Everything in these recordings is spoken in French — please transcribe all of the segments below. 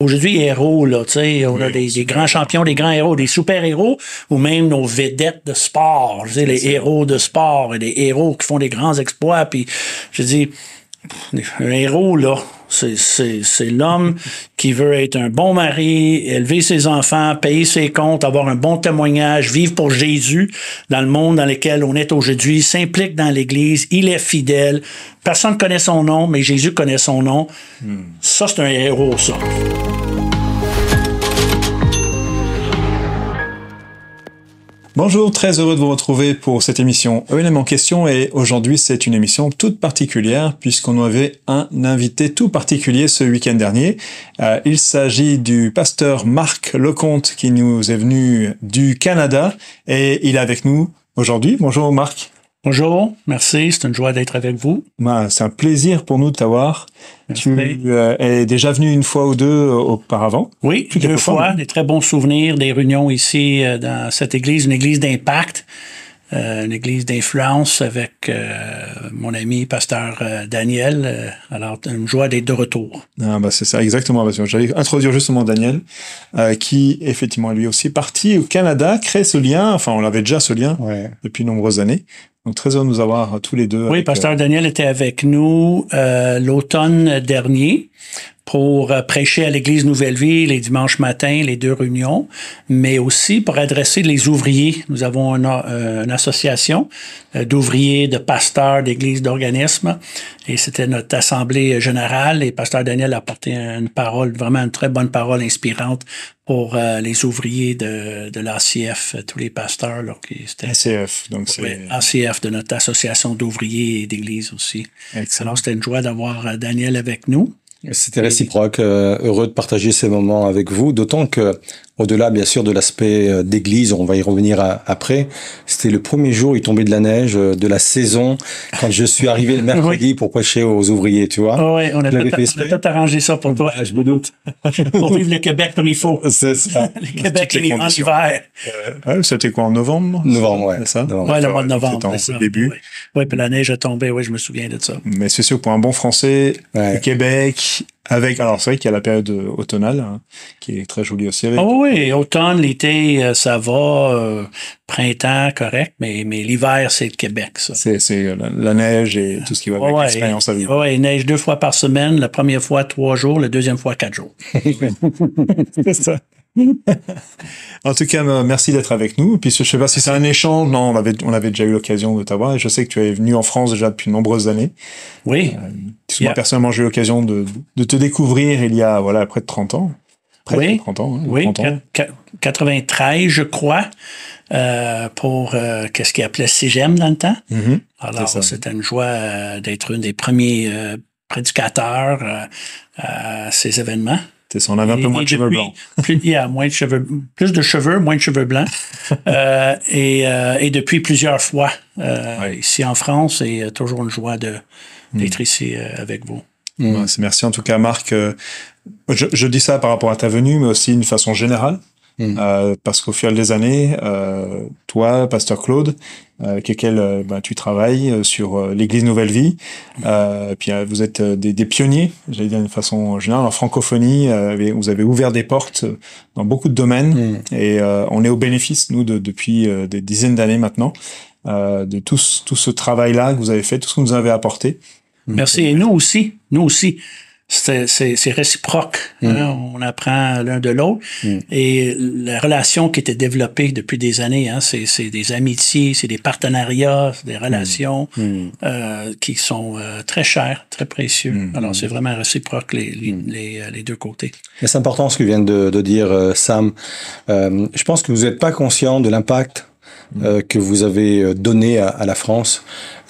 aujourd'hui héros, là, tu sais, on a des, des grands champions, des grands héros, des super-héros, ou même nos vedettes de sport, tu sais, les héros de sport et des héros qui font des grands exploits, puis je dis, un héros, là, c'est, l'homme qui veut être un bon mari, élever ses enfants, payer ses comptes, avoir un bon témoignage, vivre pour Jésus dans le monde dans lequel on est aujourd'hui, s'implique dans l'Église, il est fidèle. Personne ne connaît son nom, mais Jésus connaît son nom. Ça, c'est un héros, ça. Bonjour, très heureux de vous retrouver pour cette émission ELM en question et aujourd'hui c'est une émission toute particulière puisqu'on avait un invité tout particulier ce week-end dernier. Euh, il s'agit du pasteur Marc Lecomte qui nous est venu du Canada et il est avec nous aujourd'hui. Bonjour Marc. Bonjour, merci, c'est une joie d'être avec vous. Bah, c'est un plaisir pour nous de t'avoir. Tu euh, es déjà venu une fois ou deux euh, auparavant. Oui, deux fois, fun. des très bons souvenirs, des réunions ici euh, dans cette église, une église d'impact, euh, une église d'influence avec euh, mon ami pasteur euh, Daniel. Alors, une joie d'être de retour. Ah bah c'est ça exactement. J'allais introduire justement Daniel, euh, qui effectivement lui aussi parti au Canada, crée ce lien. Enfin, on avait déjà ce lien depuis de nombreuses années. Donc très heureux de nous avoir euh, tous les deux. Oui, avec, pasteur Daniel était avec nous euh, l'automne dernier pour euh, prêcher à l'église Nouvelle Vie les dimanches matins, les deux réunions, mais aussi pour adresser les ouvriers. Nous avons une, euh, une association euh, d'ouvriers, de pasteurs, d'églises, d'organismes, et c'était notre assemblée générale. Et pasteur Daniel a apporté une parole, vraiment une très bonne parole inspirante pour euh, les ouvriers de, de l'ACF, tous les pasteurs. Là, qui, SCF. Donc c'est oui, ACF, de notre association d'ouvriers et d'églises aussi. excellent. Alors, c'était une joie d'avoir Daniel avec nous. C'était réciproque, euh, heureux de partager ces moments avec vous, d'autant que au-delà bien sûr de l'aspect euh, d'église, on va y revenir à- après, c'était le premier jour, il tombait de la neige euh, de la saison quand je suis arrivé le mercredi pour prêcher aux ouvriers, tu vois. Ah oui, on a, tout, on a tout arrangé ça pour toi, Ah, je me doute. pour vivre le Québec comme il faut. C'est ça. Le Québec les en hiver. Ouais, C'était quoi en novembre? Novembre, ouais. C'est ça? Novembre. Oui, le mois de novembre. C'était ça. début. Oui, Oui, puis la neige a tombé, oui, je me souviens de ça. Mais c'est sûr pour un bon Français, Ouais. le Québec, avec alors c'est vrai qu'il y a la période euh, automnale hein, qui est très jolie aussi. Avec, Ah oui, automne, l'été, euh, ça va. euh, printemps, correct, mais, mais l'hiver, c'est le Québec, ça. C'est c'est la, la neige et tout ce qui va avec Ouais, l'expérience à vivre. ouais, il neige deux fois par semaine. La première fois, trois jours. La deuxième fois, quatre jours. C'est ça. en tout cas, euh, merci d'être avec nous. Puis je sais pas si c'est un échange. Non, on avait, on avait déjà eu l'occasion de t'avoir. Et je sais que tu es venu en France déjà depuis de nombreuses années. Oui. Moi, Yeah. personnellement, j'ai eu l'occasion de, de te découvrir il y a voilà près de 30 ans. Près Oui. de 30 ans. hein, Oui, 30 ans. quat- quat- 93, je crois, euh, pour euh, qu'est-ce qu'il appelait CGM dans le temps. Mhm. Alors, c'était une joie euh, d'être un des premiers euh, prédicateurs euh, à ces événements. C'est ça, on avait un peu moins de cheveux depuis, blancs. Plus, il y a moins de cheveux, plus de cheveux, moins de cheveux blancs. Euh, et, euh, et depuis plusieurs fois euh, ici en France, et toujours une joie de Hmm. d'être ici avec vous. C'est- merci en tout cas, Marc. Je, je dis ça par rapport à ta venue, mais aussi d'une façon générale. Mm. Euh, parce qu'au fil des années, euh, toi, Pasteur Claude, euh, avec lequel euh, bah, tu travailles euh, sur euh, l'Église Nouvelle Vie, euh, puis euh, vous êtes euh, des, des pionniers, j'allais dire d'une façon générale, en francophonie, euh, vous avez ouvert des portes dans beaucoup de domaines, Mm. et euh, on est au bénéfice, nous, de, depuis euh, des dizaines d'années maintenant, euh, de tout, ce- tout ce travail-là que vous avez fait, tout ce que vous nous avez apporté. Merci. Et nous aussi, nous aussi. C'est c'est- c'est réciproque. hein, On apprend l'un de l'autre. Mm. Et la relation qui était développée depuis des années, hein, c'est des amitiés, c'est des partenariats, c'est des relations Mm. euh, qui sont euh, très chères, très précieux. Mm. Alors, c'est vraiment réciproque les, les, les, euh, les deux côtés. C'est important ce que vient de, de dire euh, Sam. Euh, je pense que vous n'êtes pas conscient de l'impact euh, que vous avez euh, donné à, à la France.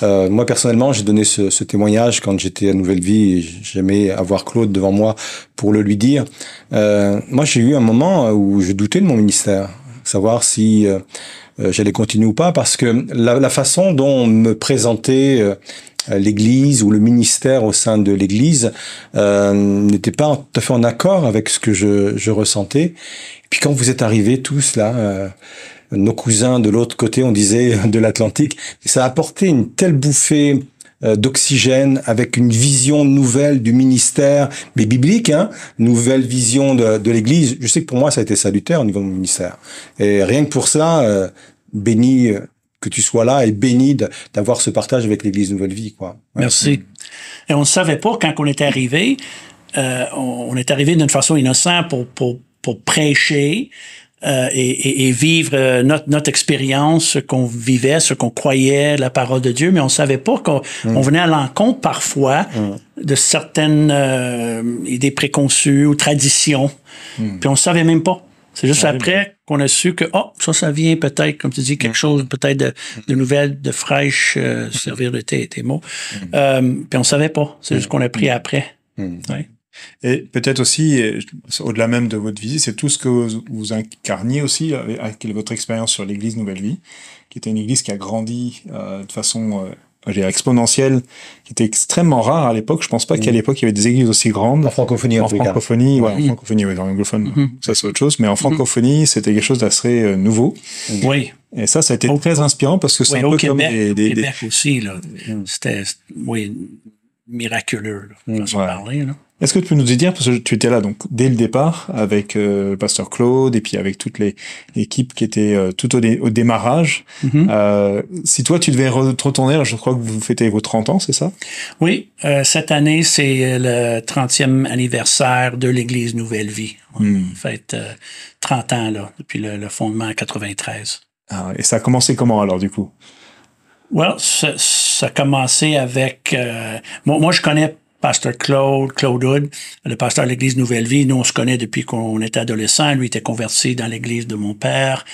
Euh, moi personnellement, j'ai donné ce, ce témoignage quand j'étais à Nouvelle Vie. J'aimais avoir Claude devant moi pour le lui dire. Euh, moi, j'ai eu un moment où je doutais de mon ministère, savoir si euh, euh, j'allais continuer ou pas, parce que la, la façon dont on me présentait euh, l'Église ou le ministère au sein de l'Église euh, n'était pas tout à fait en accord avec ce que je, je ressentais. Et puis quand vous êtes arrivés tous là, euh, nos cousins de l'autre côté, on disait de l'Atlantique, ça a apporté une telle bouffée euh, d'oxygène, avec une vision nouvelle du ministère, mais biblique, hein, nouvelle vision de, de l'Église. Je sais que pour moi, ça a été salutaire au niveau mon ministère. Et rien que pour ça, euh, béni euh, que tu sois là et béni d'avoir ce partage avec l'Église Nouvelle Vie, quoi. Merci. Et on ne savait pas quand on est arrivé. Euh, on, on, est arrivé d'une façon innocente pour, pour, pour prêcher. Euh, et, et, vivre euh, notre, notre expérience, ce qu'on vivait, ce qu'on croyait, la parole de Dieu, mais on savait pas qu'on mm. on venait à l'encontre parfois mm. de certaines euh, idées préconçues ou traditions. Mm. Puis on savait même pas. C'est juste après qu'on a su que, oh, ça, ça vient peut-être, comme tu dis, quelque chose, peut-être de, de nouvelles, de fraîches, euh, servir de tes, tes mots. puis on savait pas. C'est juste qu'on a pris après. Ouais. Et peut-être aussi, au-delà même de votre visite, c'est tout ce que vous, vous incarniez aussi avec votre expérience sur l'Église Nouvelle Vie, qui était une Église qui a grandi euh, de façon euh, exponentielle, qui était extrêmement rare à l'époque. Je pense pas qu'à l'époque il y avait des églises aussi grandes. En francophonie, en, en francophonie, ouais, en francophonie, oui, dans l'anglophone, mmh. ça c'est autre chose. Mais en francophonie, c'était quelque chose d'assez euh, nouveau. Oui. Et ça, ça a été au, très inspirant parce que c'est oui, un peu Québec, comme des, des, Québec aussi là. C'était, oui, miraculeux, là, façon voilà. parler, là. Est-ce que tu peux nous dire, parce que tu étais là donc dès le départ avec euh, le pasteur Claude et puis avec toute l'équipe qui était euh, tout au, dé, au démarrage, mm -hmm. euh, si toi tu devais re te retourner, je crois que vous fêtez vos 30 ans, c'est ça? Oui, euh, cette année c'est le 30e anniversaire de l'Église Nouvelle Vie. On Mm. fête 30 ans là, depuis le, le fondement en 93. Ah, et ça a commencé comment alors du coup? Well, ça, ça a commencé avec... euh, moi, moi, je connais Pasteur Claude, Claude Hood, le pasteur de l'Église Nouvelle Vie. Nous, on se connaît depuis qu'on était adolescent. Lui était converti dans l'Église de mon père.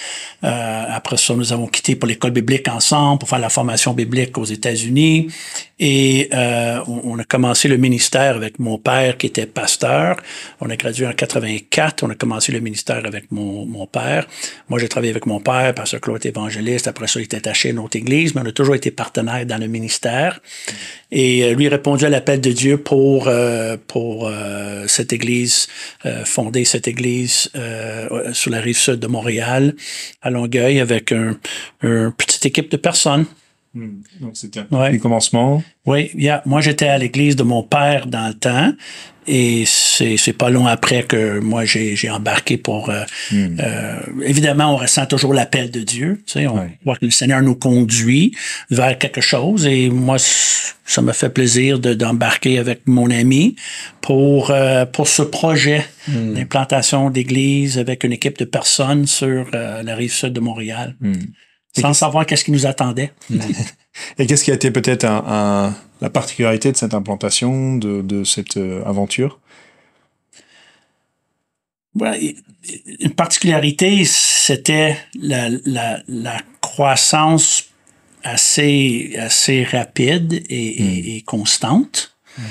Euh, après ça, nous avons quitté pour l'école biblique ensemble pour faire la formation biblique aux États-Unis. Et euh, on, a commencé le ministère avec mon père qui était pasteur. On a gradué en 84. On a commencé le ministère avec mon, mon père. Moi, j'ai travaillé avec mon père, pasteur Claude était évangéliste. Après ça, il était attaché à une autre église, mais on a toujours été partenaires dans le ministère. Et euh, lui répondu à l'appel de Dieu pour euh, pour euh, cette église euh, fonder cette église sur la rive sud de Montréal à Longueuil avec un, une petite équipe de personnes. Hmm. Donc c'était un ouais. commencement. Oui, yeah. moi j'étais à l'église de mon père dans le temps et c'est c'est pas long après que moi j'ai j'ai embarqué pour euh, mm. euh, évidemment on ressent toujours l'appel de Dieu tu sais on voit que le Seigneur nous conduit vers quelque chose et moi ça me fait plaisir de d'embarquer avec mon ami pour euh, pour ce projet mm. d'implantation d'église avec une équipe de personnes sur euh, la rive sud de Montréal mm. Sans savoir qu'est-ce qui nous attendait Et qu'est-ce qui a été peut-être un, un, la particularité de cette implantation, de, de cette euh, aventure? Ouais, Une particularité, c'était la, la, la, croissance assez, assez rapide et, mm. et, et constante. Mm.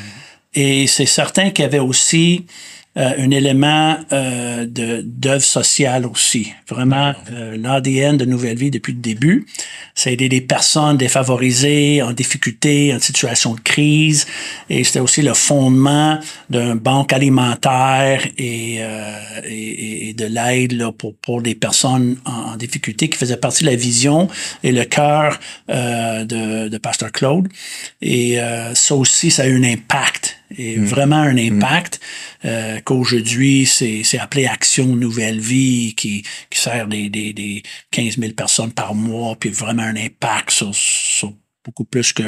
Et c'est certain qu'il y avait aussi un élément euh, d'œuvre sociale aussi. Vraiment, euh, l'ADN de Nouvelle Vie depuis le début, ça a aidé des personnes défavorisées, en difficulté, en situation de crise. Et c'était aussi le fondement d'un banque alimentaire et, euh, et, et de l'aide pour, pour des personnes en, en, difficulté qui faisait partie de la vision et le cœur euh, de, de Pasteur Claude. Et euh, ça aussi, ça a eu un impact et mmh. vraiment un impact mmh. euh, qu'aujourd'hui, c'est appelé Action Nouvelle Vie qui, qui sert des, des, des 15 000 personnes par mois, puis vraiment un impact sur, sur beaucoup plus que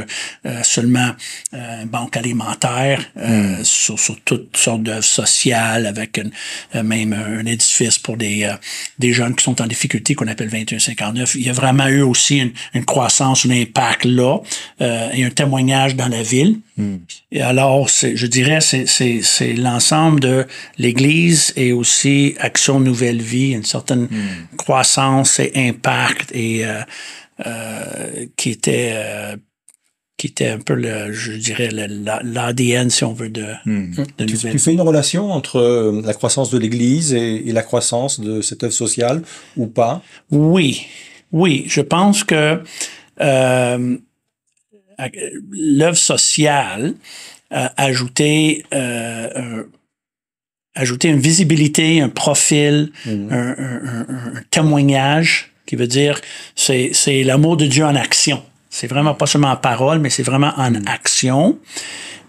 euh, seulement euh, une banque alimentaire euh, mm. sur, sur, toutes sortes d'œuvres sociales avec une, euh, même un édifice pour des, euh, des jeunes qui sont en difficulté qu'on appelle 2159. Il y a vraiment eu aussi une, une croissance, un impact là euh, et un témoignage dans la ville. Mm. Et alors, je dirais, c'est l'ensemble de l'Église et aussi Action Nouvelle Vie, une certaine mm. croissance et impact et euh, qui était euh, qui était un peu le, je dirais l'ADN si on veut de, hmm. de tu, tu, fais une relation entre euh, la croissance de l'Église et, et, la croissance de cette œuvre sociale ou pas? Oui, oui, je pense que euh, l'œuvre sociale a ajouté euh, un, ajouter une visibilité, un profil, mmh. un, un, un, un, témoignage qui veut dire c'est c'est l'amour de Dieu en action. C'est vraiment pas seulement en parole, mais c'est vraiment en action.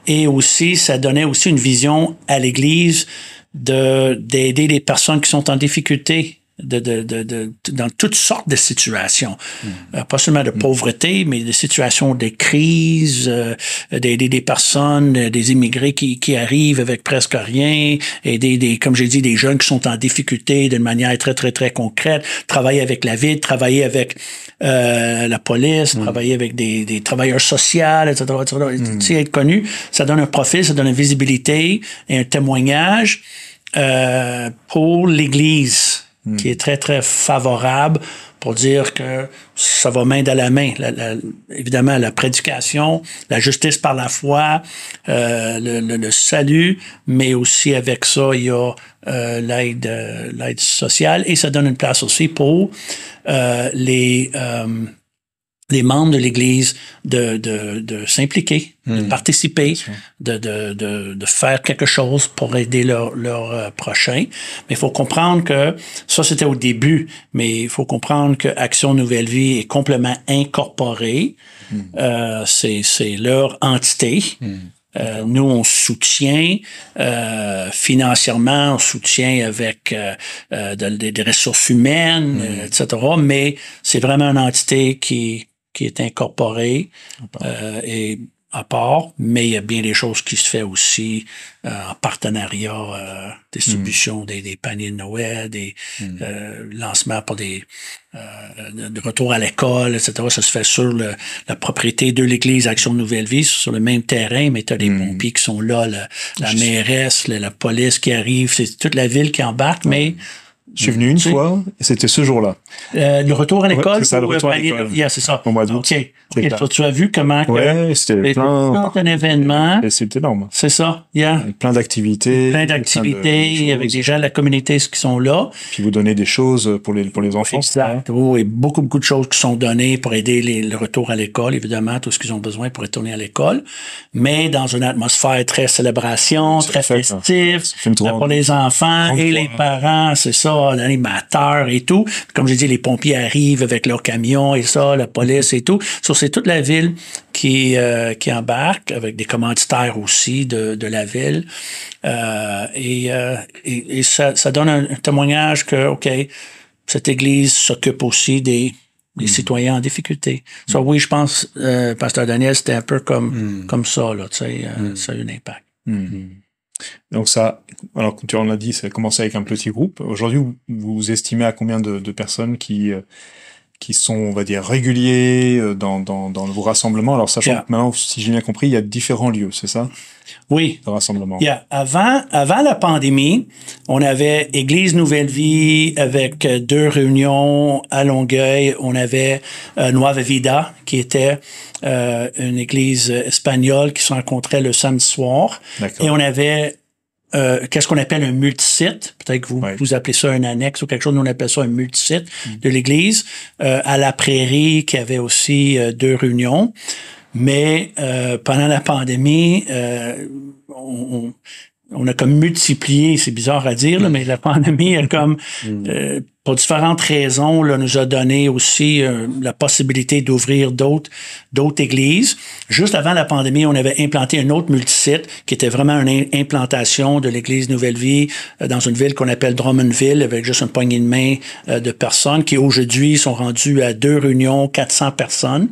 Et aussi, ça donnait aussi une vision à l'Église de d'aider les personnes qui sont en difficulté de, de, de, de, dans toutes sortes de situations. Euh, pas seulement de pauvreté, mais des situations de crise, euh, d'aider des personnes, euh, des immigrés qui, qui arrivent avec presque rien, aider des, comme j'ai dit, des jeunes qui sont en difficulté d'une manière très, très, très concrète, travailler avec la ville, travailler avec euh, la police, travailler avec des, des travailleurs sociaux, etc., etc. Tu sais, être connu, ça donne un profil, ça donne une visibilité et un témoignage euh, pour l'Église qui est très, très favorable pour dire que ça va main dans la main. La- la- évidemment, la prédication, la justice par la foi, euh, le, le- le salut, mais aussi avec ça, il y a euh, l'aide euh, l'aide sociale et ça donne une place aussi pour euh, les... les membres de l'Église de, de, de s'impliquer, de participer, de, de, de, de faire quelque chose pour aider leur, leur euh, prochain. Mais il faut comprendre que ça, c'était au début, mais il faut comprendre que Action Nouvelle Vie est complètement incorporée. Euh, c'est, c'est leur entité. Euh, nous, on soutient euh, financièrement, on soutient avec euh, euh, de- de- des ressources humaines, euh, etc. Mais c'est vraiment une entité qui, qui est incorporée euh, et à part, mais il y a bien des choses qui se fait aussi euh, en partenariat, euh, distribution des, des paniers de Noël, des euh, lancements pour des de, retour à l'école, etc. Ça se fait sur le- la propriété de l'Église Action Nouvelle Vie, sur le même terrain, mais tu as des pompiers qui sont là, la, la mairesse, la, la police qui arrive, c'est toute la ville qui embarque, mais Je suis venu une fois et c'était ce jour-là. euh, le retour à l'école, c'est ça, le retour à l'école. Yeah, c'est ça. Au mois d'août. OK. C'est OK, clair. toi, tu as vu comment Ouais, c'était c'est plein, un événement. c'était énorme. C'est ça, yeah. Plein d'activités. Plein d'activités de avec des gens de la communauté qui sont là? Puis vous donnez des choses pour les, pour les enfants. c'est ça, hein? Exact. Oh, et beaucoup, beaucoup de choses qui sont données pour aider les- le retour à l'école, évidemment, tout ce qu'ils ont besoin pour retourner à l'école, mais dans une atmosphère très célébration, très festive, une pour les enfants et les parents, c'est ça, l'animateur et tout. Comme j'ai dit, les pompiers arrivent avec leurs camions et ça, la police et tout. Ça, c'est toute la ville qui, euh, qui embarque avec des commanditaires aussi de, de la ville. Euh, et euh, et, et ça, ça donne un, un témoignage que, OK, cette Église s'occupe aussi des, des citoyens en difficulté. Ça, oui, je pense, euh, Pasteur Daniel, c'était un peu comme, comme ça, là, tu sais, euh, ça a eu un impact. Donc ça, alors comme tu en as dit, ça a commencé avec un petit groupe. Aujourd'hui, vous, estimez à combien de, de personnes qui euh, qui sont, on va dire, réguliers euh, dans, dans, dans vos rassemblements. Alors sachant Yeah. que maintenant, si j'ai bien compris, il y a différents lieux, c'est ça, Oui, de rassemblement. Yeah. Avant, avant la pandémie, on avait Église Nouvelle Vie avec euh, deux réunions à Longueuil. On avait euh, Nueva Vida, qui était euh, une église espagnole qui se rencontrait le samedi soir. Et on avait euh, qu'est-ce qu'on appelle un multisite? Peut-être que vous, vous appelez ça un annexe ou quelque chose. Nous, on appelle ça un multisite de l'église. Euh, à la Prairie, qui avait aussi euh, deux réunions. Mais euh, pendant la pandémie, euh, on, on- a comme multiplié, c'est bizarre à dire, là, mais la pandémie a comme, euh, pour différentes raisons, là, nous a donné aussi euh, la possibilité d'ouvrir d'autres d'autres églises. Juste avant la pandémie, on avait implanté un autre multisite qui était vraiment une im- implantation de l'église Nouvelle Vie euh, dans une ville qu'on appelle Drummondville avec juste une poignée de main euh, de personnes qui aujourd'hui sont rendues à deux réunions, 400 personnes.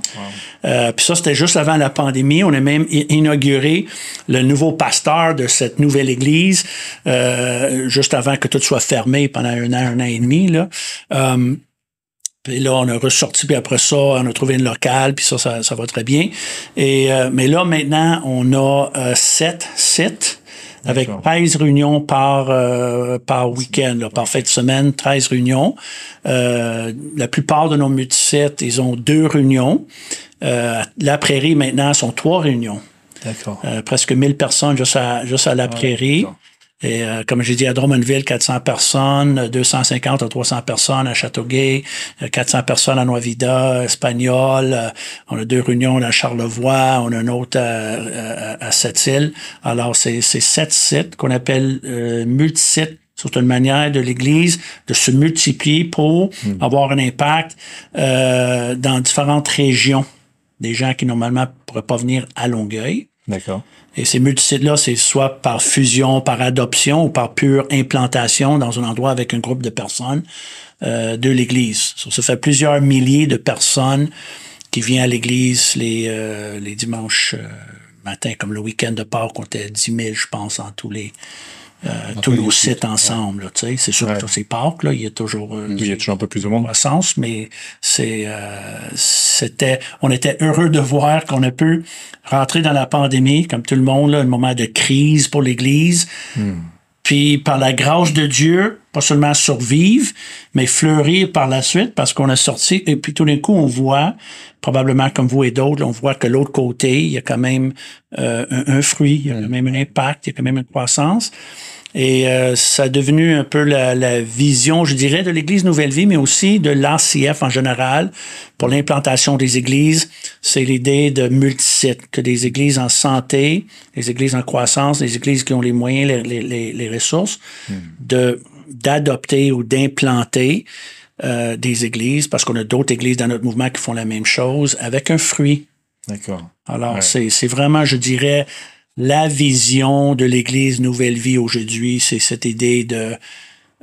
Euh, puis ça, c'était juste avant la pandémie. On a même inauguré le nouveau pasteur de cette nouvelle église euh, juste avant que tout soit fermé pendant un an, un an et demi. Là. Euh, puis là, on a ressorti, puis après ça, on a trouvé une locale, puis ça, ça, ça va très bien. Et, euh, mais là, maintenant, on a euh, sept sites avec D'accord. 13 réunions par, euh, par week-end, là, par fin de semaine, 13 réunions. La plupart de nos multisites, ils ont deux réunions. La prairie, maintenant, sont trois réunions. D'accord. Presque 1000 personnes juste à, juste à la prairie. Et euh, comme j'ai dit, à Drummondville, 400 personnes, 250 à 300 personnes à Châteauguay, euh, 400 personnes à Noivida, Espagnol. euh, on a deux réunions à Charlevoix, on a un autre à, à, à Sept-Îles. Alors, c'est c'est sept sites qu'on appelle euh, multisites. C'est une manière de l'Église de se multiplier pour avoir un impact euh, dans différentes régions des gens qui normalement pourraient pas venir à Longueuil. D'accord. Et ces multisites-là, c'est soit par fusion, par adoption ou par pure implantation dans un endroit avec un groupe de personnes euh, de l'Église. Ça, fait plusieurs milliers de personnes qui viennent à l'Église les, euh, les dimanches euh, matins, comme le week-end de Pâques, on était 10 000, je pense, en tous les tous tous nos sites ensemble. sais. C'est sûr Ouais. que c'est Pâques, là, il y a toujours euh, Il y a toujours un peu plus de monde. croissance, mais c'est euh, c'était on était heureux de voir qu'on a pu rentrer dans la pandémie comme tout le monde là, un moment de crise pour l'Église. Puis par la grâce de Dieu, pas seulement survivre, mais fleurir par la suite parce qu'on a sorti et puis tout d'un coup on voit probablement comme vous et d'autres, on voit que l'autre côté, il y a quand même euh, un, un fruit, il y a quand même un impact, il y a quand même une croissance. Et euh, ça a devenu un peu la, la vision, je dirais, de l'Église Nouvelle Vie, mais aussi de l'ACF en général pour l'implantation des églises. C'est l'idée de multisites, que des églises en santé, des églises en croissance, des églises qui ont les moyens, les, les- les, ressources, de d'adopter ou d'implanter euh, des églises, parce qu'on a d'autres églises dans notre mouvement qui font la même chose, avec un fruit. D'accord. Alors, Ouais. c'est, c'est vraiment, je dirais, la vision de l'Église Nouvelle Vie aujourd'hui, c'est cette idée de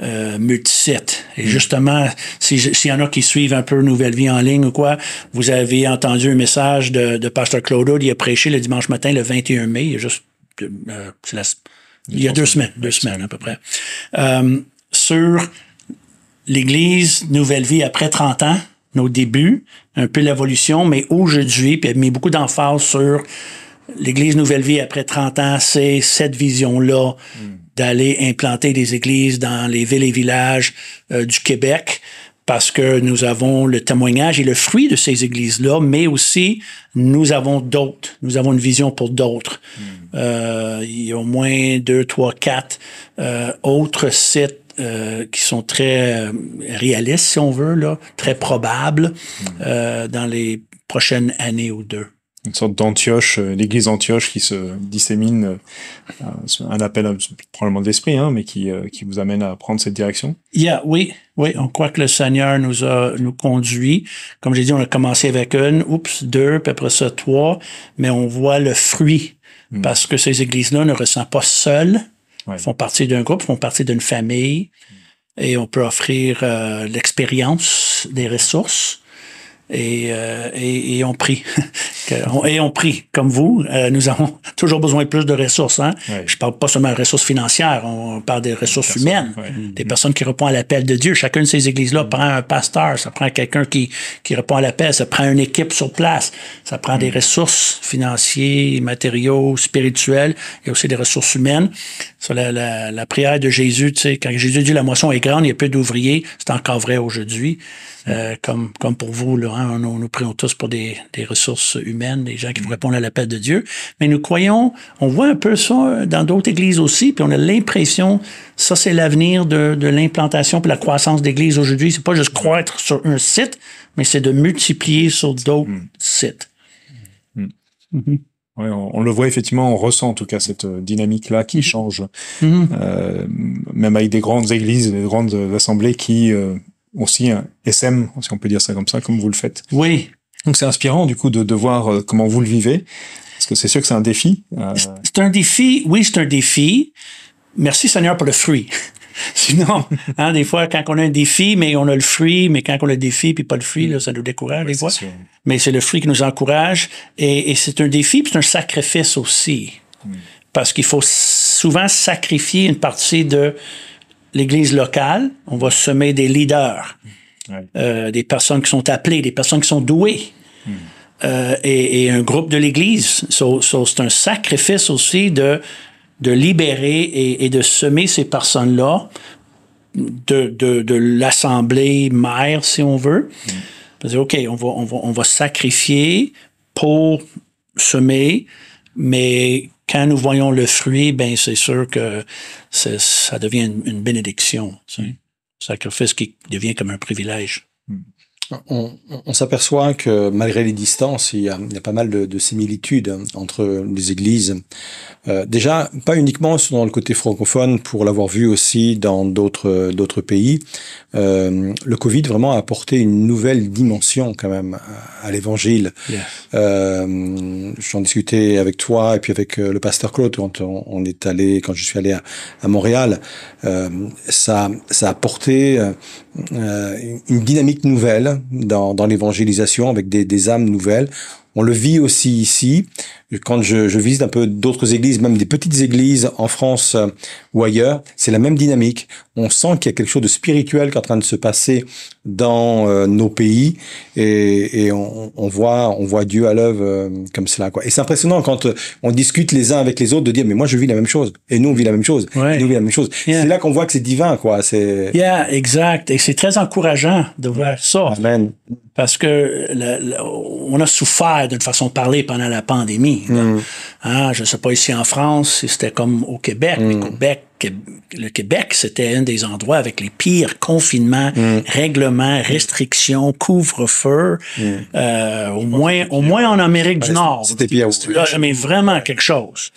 euh, multisite. Et justement, si- s'il y en a qui suivent un peu Nouvelle Vie en ligne ou quoi, vous avez entendu un message de, de Pasteur Claude, il a prêché le dimanche matin, le 21 mai, il y a juste, euh, c'est la- il y a deux semaines, deux semaines à peu près, euh, sur l'Église Nouvelle Vie après 30 ans, nos débuts, un peu l'évolution, mais aujourd'hui, puis il a mis beaucoup d'emphase sur l'Église Nouvelle Vie après 30 ans, c'est cette vision-là d'aller implanter des églises dans les villes et villages euh, du Québec parce que nous avons le témoignage et le fruit de ces églises-là, mais aussi nous avons d'autres. Nous avons une vision pour d'autres. Euh, il y a au moins deux, trois, quatre euh, autres sites euh, qui sont très réalistes, si on veut, là, très probables euh, dans les prochaines années ou deux. Une sorte d'Antioche, euh, l'église Antioche qui se dissémine, euh, un- appel euh, probablement de l'esprit, hein, mais qui, qui vous amène à prendre cette direction. Yeah, oui, oui, on croit que le Seigneur nous a nous conduit. Comme j'ai dit, on a commencé avec une, oups, deux, puis après ça trois, mais on voit le fruit parce que ces églises-là ne ressentent pas seules, Ouais. font partie d'un groupe, font partie d'une famille, et on peut offrir euh, l'expérience, des ressources. Et, euh, et, et on prie. Et on prie, comme vous. Euh, nous avons toujours besoin de plus de ressources. Hein? Je parle pas seulement de ressources financières, on parle des ressources humaines, des personnes qui répondent à l'appel de Dieu. Chacune de ces églises-là prend un pasteur, ça prend quelqu'un qui, qui répond à l'appel, ça prend une équipe sur place, ça prend des ressources financières, matériaux, spirituels, il y a aussi des ressources humaines. Sur la, la, la prière de Jésus, tu sais, quand Jésus dit la moisson est grande, il y a peu d'ouvriers, c'est encore vrai aujourd'hui. Euh, comme, comme pour vous, là, hein, nous, nous prions tous pour des, des ressources humaines, des gens qui vont répondre à l'appel de Dieu. Mais nous croyons, on voit un peu ça dans d'autres églises aussi, puis on a l'impression, ça c'est l'avenir de, de l'implantation puis la croissance d'églises aujourd'hui. C'est pas juste croître sur un site, mais c'est de multiplier sur d'autres sites. Ouais, on, on le voit effectivement, on ressent en tout cas cette euh, dynamique-là qui change, Mhm. euh, même avec des grandes églises, des grandes assemblées qui euh, aussi un SM, si on peut dire ça comme ça, comme vous le faites. Oui, Donc c'est inspirant du coup de, de voir euh, comment vous le vivez, parce que c'est sûr que c'est un défi. euh, c'est un défi. Oui, c'est un défi. Merci Seigneur pour le fruit. Sinon, hein, des fois, quand on a un défi, mais on a le fruit, mais quand on a le défi puis pas le fruit, là, ça nous décourage des c'est fois. sûr. Mais c'est le fruit qui nous encourage. Et, et c'est un défi, puis c'est un sacrifice aussi. Parce qu'il faut souvent sacrifier une partie de l'Église locale. On va semer des leaders, Ouais. euh, des personnes qui sont appelées, des personnes qui sont douées. Euh, et, et un groupe de l'Église. So- so c'est un sacrifice aussi de, de libérer et, et de semer ces personnes-là de, de, de l'assemblée mère, si on veut. Que, OK, on va, on, va, on va sacrifier pour semer, mais quand nous voyons le fruit, ben c'est sûr que ça devient une, bénédiction. tu sais. Sacrifice qui devient comme un privilège. On, on s'aperçoit que malgré les distances, il y a, il y a pas mal de, de, similitudes entre les églises. Euh, déjà, pas uniquement dans le côté francophone, pour l'avoir vu aussi dans d'autres d'autres pays. Euh, le Covid vraiment a apporté une nouvelle dimension quand même à, à l'Évangile. Yeah. Euh, J'en discutais avec toi et puis avec le pasteur Claude quand on, on, est allé, quand je suis allé à, à Montréal. Ça, ça a apporté une dynamique nouvelle dans, dans l'évangélisation avec des, des âmes nouvelles. On le vit aussi ici. Quand je, je visite un peu d'autres églises, même des petites églises en France euh, ou ailleurs, c'est la même dynamique. On sent qu'il y a quelque chose de spirituel qui est en train de se passer dans euh, nos pays et, et on, on, voit, on voit Dieu à l'œuvre euh, comme cela. Quoi. Et c'est impressionnant quand on discute les uns avec les autres de dire mais moi je vis la même chose et nous on vit la même chose. Ouais. Et nous on vit la même chose. Yeah. C'est là qu'on voit que c'est divin. quoi. C'est Yeah, exact. Et c'est très encourageant de voir ça. Amen. Parce que le, le, on a souffert d'une façon de parler pendant la pandémie. Mm. Hein, je ne sais pas ici en France si c'était comme au Québec. Mm. Mais Québec, le Québec, c'était un des endroits avec les pires confinements, Mm. règlements, restrictions, couvre-feu. Euh, au moins, au moins en Amérique du Nord. C'était pire. Là, mais vraiment quelque chose.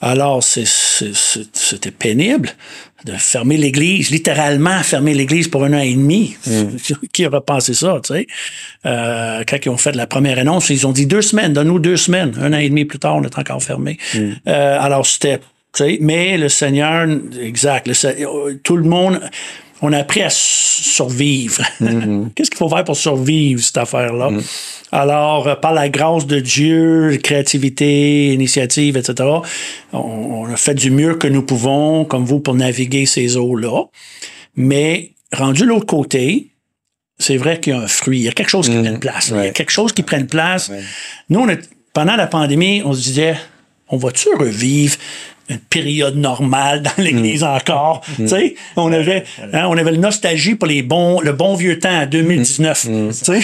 Alors, c'était pénible de fermer l'église, littéralement fermer l'église pour un an et demi. Qui aurait pensé ça, tu sais? Euh, quand ils ont fait la première annonce, ils ont dit deux semaines, donne-nous deux semaines. Un an et demi plus tard, on est encore fermé. Euh, alors, c'était, tu sais, mais le Seigneur, exact, le tout le monde, on a appris à survivre. Qu'est-ce qu'il faut faire pour survivre, cette affaire-là? Alors, euh, par la grâce de Dieu, créativité, initiative, etc., on, a fait du mieux que nous pouvons, comme vous, pour naviguer ces eaux-là. Mais, rendu de l'autre côté, c'est vrai qu'il y a un fruit, il y a quelque chose qui Mhm. prenne place. là. Il y a quelque chose qui prenne place. Ouais. Nous, on est- pendant la pandémie, on se disait, on va-tu revivre une période normale dans l'Église encore? Tu sais, on avait, hein, on avait le nostalgie pour les bons, le bon vieux temps, 2019. Tu sais,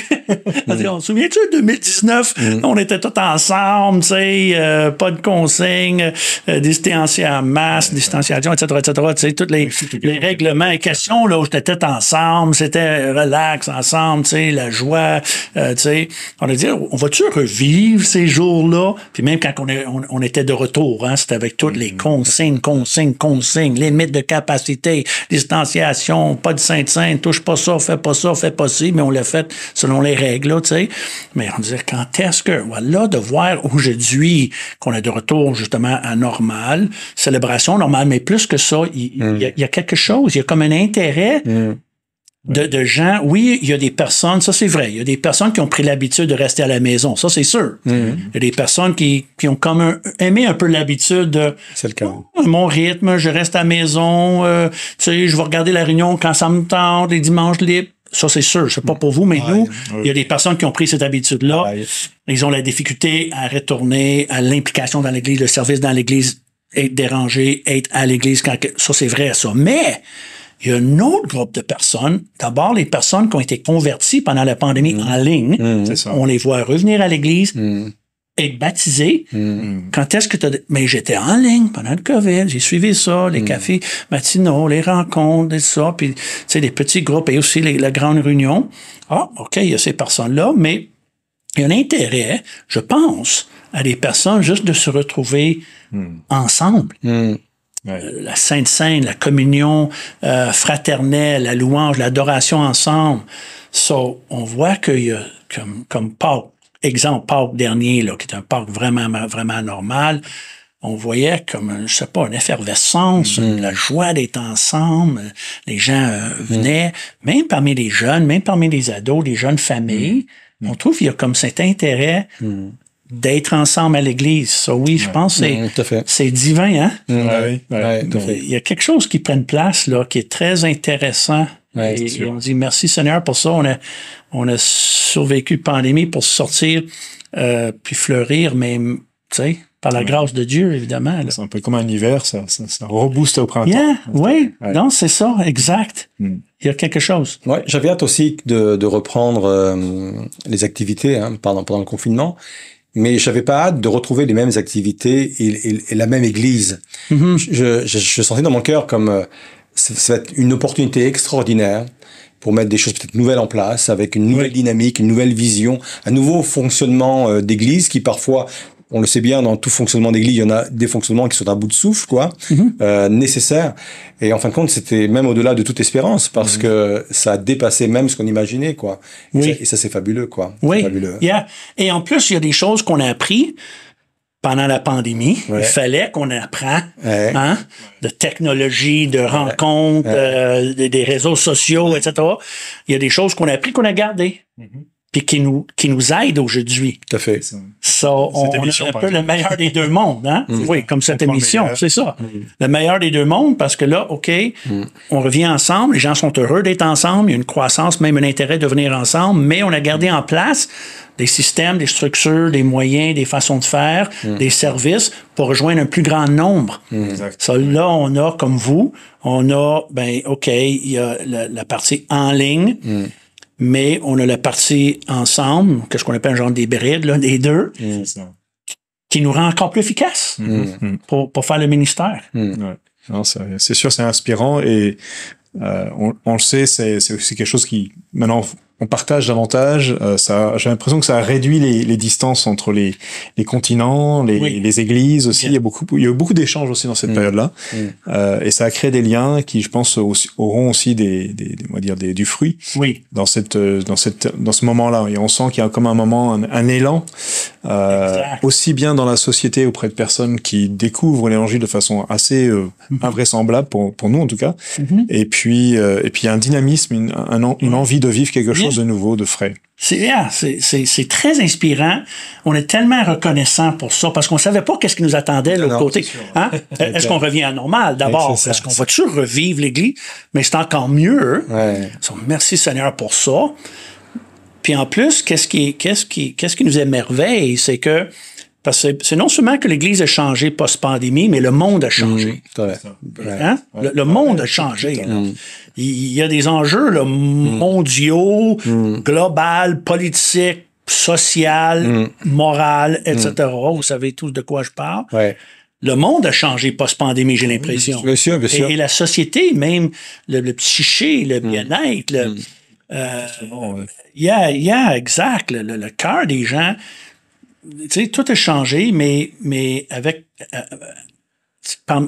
on dit, on se souvient-tu, 2019, on était tous ensemble, tu sais, euh, pas de consignes, euh, distanciation, masque, distanciation, etc., etc., tu sais, tous les, les règlements et questions, là, où j'étais tous ensemble, c'était relax, ensemble, tu sais, la joie, euh, tu sais. On a dit, on va-tu revivre ces jours-là? Puis même quand on, est- on, on était de retour, hein, c'était avec toutes les consignes, consignes, consignes, limites de capacité, distanciation, pas de sainte-sainte, touche pas ça, fais pas ça, fais pas ci, mais on l'a fait selon les règles, tu sais. Mais on disait, quand est-ce que, voilà, de voir aujourd'hui qu'on est de retour justement à normal, célébration normale, mais plus que ça, il, il y a, il y a quelque chose, il y a comme un intérêt de, de gens. Oui, il y a des personnes, ça c'est vrai, il y a des personnes qui ont pris l'habitude de rester à la maison, ça c'est sûr. Il y a des personnes qui, qui ont comme un- aimé un peu l'habitude de C'est le cas. mon rythme, je reste à la maison, euh, tu sais, je vais regarder la réunion quand ça me tente, les dimanches libres. Ça, c'est sûr. C'est pas pour vous, mais nous, il y a des personnes qui ont pris cette habitude-là. Ouais. Ils ont la difficulté à retourner à l'implication dans l'Église, le service dans l'Église, être dérangé, être à l'Église. Quand... Ça, c'est vrai, ça. Mais il y a un autre groupe de personnes. D'abord, les personnes qui ont été converties pendant la pandémie en ligne. Ça. On les voit revenir à l'Église, être baptisés. Quand est-ce que tu as... Mais j'étais en ligne pendant le COVID. J'ai suivi ça, les cafés matinaux, les rencontres, et ça. Puis, tu sais, les petits groupes et aussi les, la grande réunion. Ah, OK, il y a ces personnes-là, mais il y a un intérêt, je pense, à des personnes juste de se retrouver ensemble. Ouais. La Sainte Seine, la communion euh, fraternelle, la louange, l'adoration ensemble. So, on voit qu'il y a, comme, comme Pâques, exemple Pâques dernier, là, qui est un Pâques vraiment, vraiment normal, on voyait comme, je sais pas, une effervescence, la joie d'être ensemble. Les gens euh, venaient, même parmi les jeunes, même parmi les ados, les jeunes familles. On trouve qu'il y a comme cet intérêt d'être ensemble à l'église. Ça, oui, je pense que c'est, Mm, c'est divin, hein? Ouais. Il y a quelque chose qui prenne place, là, qui est très intéressant. Ouais, et, et on dit merci Seigneur pour ça. On a, on a survécu la pandémie pour sortir euh, puis fleurir, mais tu sais, par la grâce de Dieu, évidemment. là. C'est un peu comme un hiver, ça, ça, ça rebooste au printemps. Yeah, oui, Ouais. non, c'est ça, exact. Mm. Il y a quelque chose. Ouais, j'avais hâte aussi de, de reprendre euh, les activités hein, pendant, pendant le confinement, mais j'avais pas hâte de retrouver les mêmes activités et, et- et la même église. Mhm. Je, je, je sentais dans mon cœur comme euh, ça ça va être une opportunité extraordinaire pour mettre des choses peut-être nouvelles en place, avec une nouvelle dynamique, une nouvelle vision, un nouveau fonctionnement euh, d'église qui parfois on le sait bien, dans tout fonctionnement d'église, il y en a des fonctionnements qui sont à bout de souffle, quoi, euh, nécessaires. Et en fin de compte, c'était même au-delà de toute espérance, parce que ça a dépassé même ce qu'on imaginait, quoi. Et Oui. ça, et ça, c'est fabuleux, quoi. Oui. Fabuleux. Yeah. Et en plus, il y a des choses qu'on a appris pendant la pandémie. Ouais. Il fallait qu'on apprend Ouais. hein, de technologie, de rencontres, euh, des, des réseaux sociaux, etc. Il y a des choses qu'on a appris qu'on a gardées. Puis qui nous, qui nous aident aujourd'hui. Tout à fait. Ça, on, on émission, a un peu le meilleur des deux mondes, hein? Oui, comme cette émission, c'est ça. Le meilleur des deux mondes, parce que là, OK, on revient ensemble, les gens sont heureux d'être ensemble, il y a une croissance, même un intérêt de venir ensemble, mais on a gardé en place des systèmes, des structures, des moyens, des façons de faire, des services pour rejoindre un plus grand nombre. Exact. Ça, là, on a, comme vous, on a, ben, OK, il y a la, la partie en ligne, mais on a la partie ensemble, qu'est-ce qu'on appelle un genre d'hybride, là, des deux, ça. qui nous rend encore plus efficaces Mhm. pour, pour faire le ministère. Ouais. C'est sûr, c'est inspirant et euh, on, on le sait, c'est c'est aussi quelque chose qui maintenant on partage davantage. Euh, ça, j'ai l'impression que ça a réduit les, les distances entre les, les continents, les, Oui. les églises aussi. Bien. Il y a beaucoup, il y a eu beaucoup d'échanges aussi dans cette période-là, Mm. Euh, et ça a créé des liens qui, je pense, aussi- auront aussi des, des, des- on va dire des, du fruit Oui. dans cette, dans cette, dans ce moment-là. Et on sent qu'il y a comme un moment, un, un élan, euh, aussi bien dans la société auprès de personnes qui découvrent l'évangile de façon assez euh, invraisemblable pour, pour nous en tout cas. Mhm. Et puis, euh, et puis il y a un dynamisme, une, un en- une envie de vivre quelque chose de nouveau, de frais. C'est yeah, c'est- très inspirant. On est tellement reconnaissant pour ça parce qu'on savait pas qu'est-ce qui nous attendait de l'autre côté. Hein? Est-ce qu'on revient à normal? D'abord? Est-ce qu'on va toujours revivre l'Église? Mais c'est encore mieux. Ouais. Merci Seigneur pour ça. Puis en plus, qu'est-ce qui, qu'est-ce qui, qu'est-ce qui nous émerveille, c'est que parce que c'est non seulement que l'Église a changé post-pandémie, mais le monde a changé. Ouais. Hein? Le, le monde a changé. là. Il il y a des enjeux là, mondiaux, global, politiques, social, moral, etc. Vous savez tous de quoi je parle. Ouais. Le monde a changé post-pandémie, j'ai l'impression. Bien sûr, bien sûr. Et, et la société, même le, le psyché, le bien-être, le, euh, yeah, yeah, exact. Le, le- le cœur des gens, tu sais, tout a changé, mais, mais avec, euh, euh, par-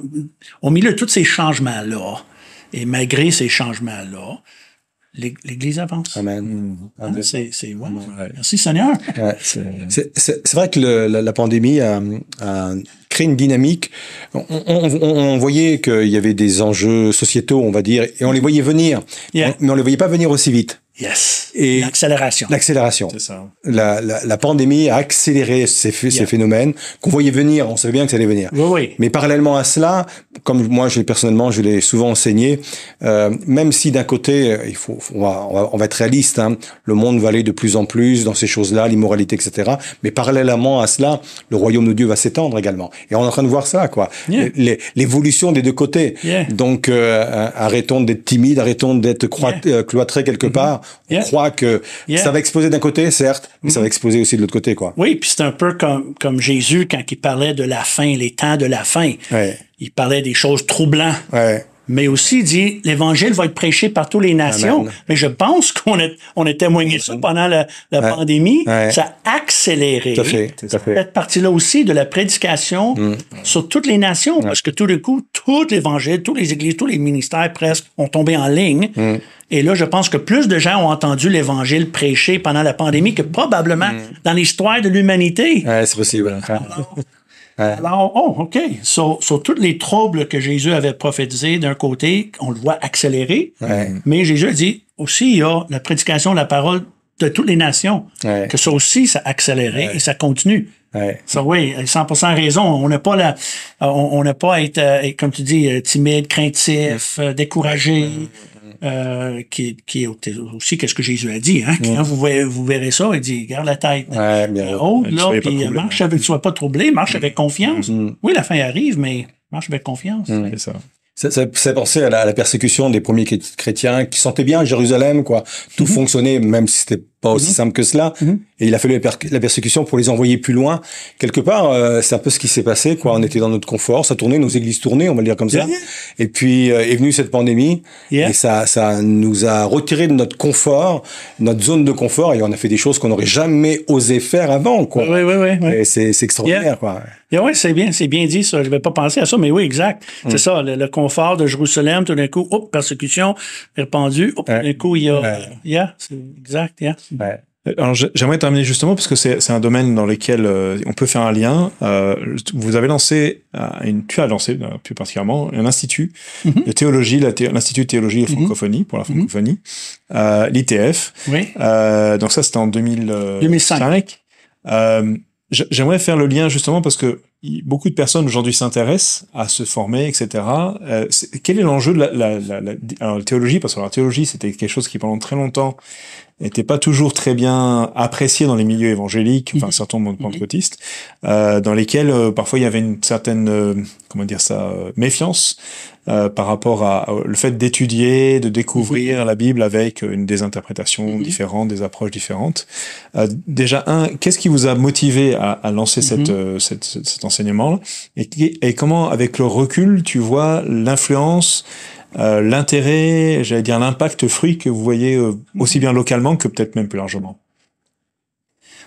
au milieu de tous ces changements-là, et malgré ces changements-là, l'É- l'Église avance. Amen. Hein, C'est, c'est, ouais. Merci Seigneur. Ouais. C'est c'est- c'est vrai que le- la, la pandémie a, a créé une dynamique. On, on- on- on voyait qu'il y avait des enjeux sociétaux, on va dire, et on les voyait venir, Yeah. mais on les voyait pas venir aussi vite. Yes. Et- L'accélération. L'accélération. C'est ça. La, la, la pandémie a accéléré ces, ces Yeah. phénomènes qu'on voyait venir, on savait bien que ça allait venir. Oui, oui. Mais parallèlement à cela, comme moi, je personnellement, je l'ai souvent enseigné, euh, même si d'un côté, euh, il faut, on va, on va, on va être réaliste, hein, le monde va aller de plus en plus dans ces choses-là, l'immoralité, etc. Mais parallèlement à cela, le royaume de Dieu va s'étendre également. Et on est en train de voir ça, quoi. Yeah. Les- L'évolution des deux côtés. Yeah. Donc, euh, arrêtons d'être timides, arrêtons d'être euh, cloîtrés quelque Yeah. On croit que Yeah. ça va exploser d'un côté, certes, mais ça va exploser aussi de l'autre côté, quoi. Oui, puis c'est un peu comme, comme Jésus quand il parlait de la fin, les temps de la fin. Ouais. Il parlait des choses troublantes. Ouais. Mais aussi, dit, l'Évangile va être prêché par toutes les nations. Amen. Mais je pense qu'on a, on a témoigné ça pendant la, la Ouais. pandémie. Ouais. Ça a accéléré Tout à fait, tout à fait. cette partie-là aussi de la prédication sur toutes les nations. Parce que tout d'un coup, tout l'Évangile, toutes les églises, tous les ministères presque ont tombé en ligne. Et là, je pense que plus de gens ont entendu l'Évangile prêché pendant la pandémie que probablement dans l'histoire de l'humanité. Ouais, c'est possible. Alors, oh, OK. Sur sur tous les troubles que Jésus avait prophétisés, d'un côté, on le voit accélérer. Ouais. Mais Jésus a dit aussi, il y a la prédication de la parole de toutes les nations. Ouais. Que ça aussi, ça a accéléré et ça continue. Ouais. Ça, oui, 100% raison. On n'a pas la, on on n'a pas à être, euh, comme tu dis, euh, timide, craintif, euh, découragé, euh, qui, qui est aussi qu'est-ce que Jésus a dit. Hein? Quand vous, verrez, vous verrez ça, il dit, garde la tête. Ouais, bien. Haute, là, puis euh, marche avec, sois pas troublé, marche avec confiance. Oui, la fin arrive, mais marche avec confiance. C'est ça. Ça, ça, ça penser à la, à la persécution des premiers chré- chrétiens qui sentaient bien Jérusalem, quoi. Tout fonctionnait, même si c'était pas aussi simple que cela. Et il a fallu la, per- la persécution pour les envoyer plus loin. Quelque part, euh, c'est un peu ce qui s'est passé. Quoi. On était dans notre confort, ça tournait, nos églises tournaient, on va le dire comme ça. Et puis euh, est venue cette pandémie, Yeah. et ça, ça nous a retiré de notre confort, notre zone de confort, et on a fait des choses qu'on n'aurait jamais osé faire avant. Quoi. Oui, oui, oui. oui. Et c'est c'est extraordinaire. Yeah. Quoi. Yeah, oui, c'est bien, c'est bien dit ça. Je vais pas penser à ça, mais oui, exact. Mm. C'est ça, le, le confort de Jérusalem, tout d'un coup, hop, persécution, répandu, hop, tout d'un coup, il y a, Ouais. yeah, c'est exact, yeah. Ouais. Alors, j'ai- j'aimerais terminer justement parce que c'est un domaine dans lequel euh, on peut faire un lien. Euh, vous avez lancé, euh, une, tu as lancé euh, plus particulièrement un institut Mhm. de théologie, l'Institut de théologie et francophonie pour la francophonie, euh, l'ITF. Oui. Euh, donc ça, c'était en 2005. 2005. J'aimerais faire le lien justement parce que beaucoup de personnes aujourd'hui s'intéressent à se former, etc. Euh, quel est l'enjeu de la, la, la, la- alors, théologie Parce que la théologie, c'était quelque chose qui pendant très longtemps n'était pas toujours très bien apprécié dans les milieux évangéliques, enfin certains monde pentecôtistes, euh, dans lesquels euh, parfois il y avait une certaine, euh, comment dire ça, euh, méfiance euh, par rapport à, à- le fait d'étudier, de découvrir la Bible avec euh, une des interprétations différentes, des approches différentes. Euh, déjà un, qu'est-ce qui vous a motivé à, à lancer cette, cette- cet enseignement et, et comment, avec le recul, tu vois l'influence euh, l'intérêt, j'allais dire l'impact fruit que vous voyez euh, aussi bien localement que peut-être même plus largement.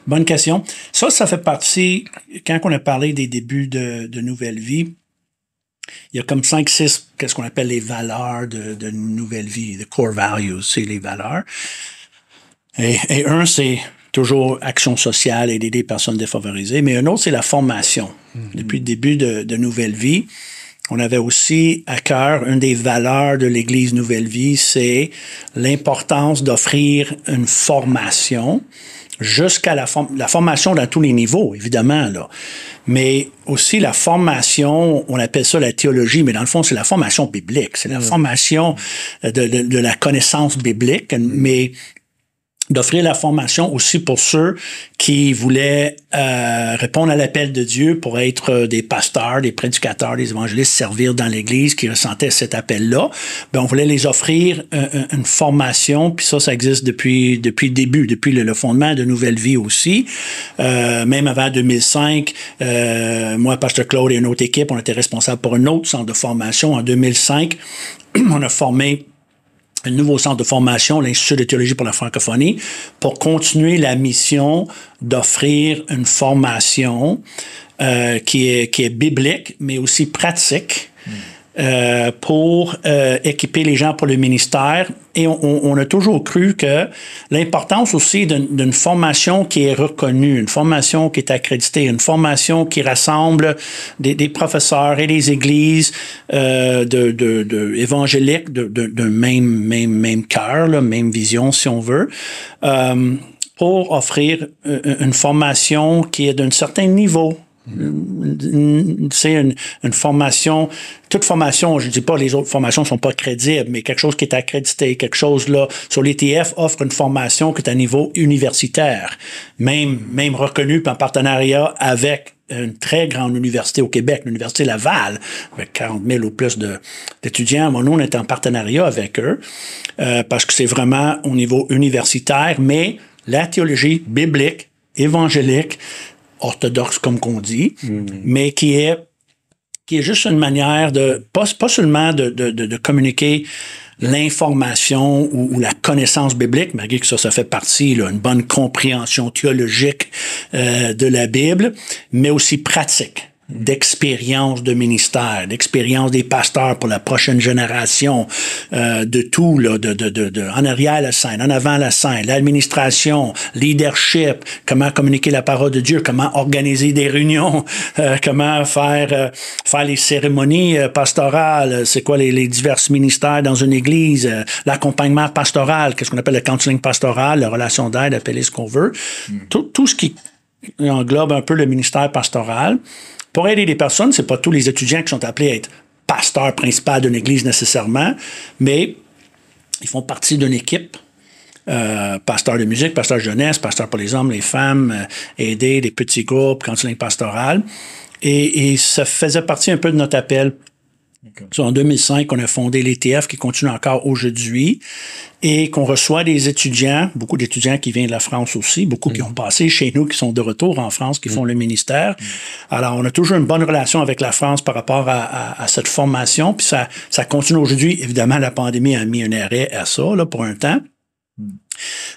Bonne question. Ça, ça fait partie, quand on a parlé des débuts de, de Nouvelle Vie, il y a comme cinq, six, qu'est-ce qu'on appelle les valeurs de, de Nouvelle Vie, the core values, c'est les valeurs. Et, et un, c'est toujours action sociale, aider des personnes défavorisées, mais un autre, c'est la formation. Depuis le début de, de Nouvelle Vie, on avait aussi à cœur, une des valeurs de l'Église Nouvelle Vie, c'est l'importance d'offrir une formation jusqu'à la, la formation dans tous les niveaux, évidemment, là. Mais aussi la formation, on appelle ça la théologie, mais dans le fond, c'est la formation biblique. C'est la formation de, de- de la connaissance biblique, mais d'offrir la formation aussi pour ceux qui voulaient euh, répondre à l'appel de Dieu pour être euh, des pasteurs, des prédicateurs, des évangélistes, servir dans l'Église, qui ressentaient cet appel-là. Ben, on voulait les offrir un- une formation, puis ça, ça existe depuis depuis le début, depuis le, le fondement de Nouvelle Vie aussi. Euh, même avant 2005, euh, moi, Pasteur Claude et une autre équipe, on était responsables pour un autre centre de formation. En 2005, on a formé un nouveau centre de formation, l'Institut de théologie pour la francophonie, pour continuer la mission d'offrir une formation euh, qui, est, qui est biblique, mais aussi pratique. Euh, pour euh, équiper les gens pour le ministère. Et on, on- a toujours cru que l'importance aussi d'une formation qui est reconnue, une formation qui est accréditée, une formation qui rassemble des, des professeurs et des églises euh, de, de, de évangéliques de, de, même, même, même cœur, même vision, si on veut. Euh, pour offrir euh, une formation qui est d'un certain niveau, c'est une, formation, toute formation, je dis pas les autres formations sont pas crédibles, mais quelque chose qui est accrédité, quelque chose là, sur l'ETF offre une formation qui est à niveau universitaire, même, même reconnue en partenariat avec une très grande université au Québec, l'Université Laval, avec 40 000 ou plus d'étudiants. Moi, nous, on est en partenariat avec eux, euh, parce que c'est vraiment au niveau universitaire, mais la théologie biblique, évangélique, orthodoxe, comme qu'on dit, mais qui est qui est juste une manière de, pas, pas seulement de, de, de, de communiquer l'information ou, ou la connaissance biblique, malgré que ça, ça fait partie, là, une bonne compréhension théologique euh, de la Bible, mais aussi pratique d'expérience de ministère, d'expérience des pasteurs pour la prochaine génération, euh, de tout, là, de, de, de, de, en arrière la scène, en avant la scène, l'administration, leadership, comment communiquer la parole de Dieu, comment organiser des réunions, euh, comment faire, euh, faire les cérémonies euh, pastorales, c'est quoi les, les divers ministères dans une église, euh, l'accompagnement pastoral, qu'est-ce qu'on appelle le counseling pastoral, la relation d'aide, appelez ce qu'on veut, tout, tout ce qui englobe un peu le ministère pastoral. Pour aider les personnes, c'est pas tous les étudiants qui sont appelés à être pasteurs principal d'une église nécessairement, mais ils font partie d'une équipe. Euh, pasteur de musique, pasteur de jeunesse, pasteur pour les hommes, les femmes, euh, aider des petits groupes, counseling pastoral. Et, et ça faisait partie un peu de notre appel C'est en 2005 qu'on a fondé l'ETF qui continue encore aujourd'hui et qu'on reçoit des étudiants, beaucoup d'étudiants qui viennent de la France aussi, beaucoup qui ont passé chez nous, qui sont de retour en France, qui font le ministère. Alors, on a toujours une bonne relation avec la France par rapport à, à, cette formation, puis ça, ça continue aujourd'hui. Évidemment, la pandémie a mis un arrêt à ça là, pour un temps.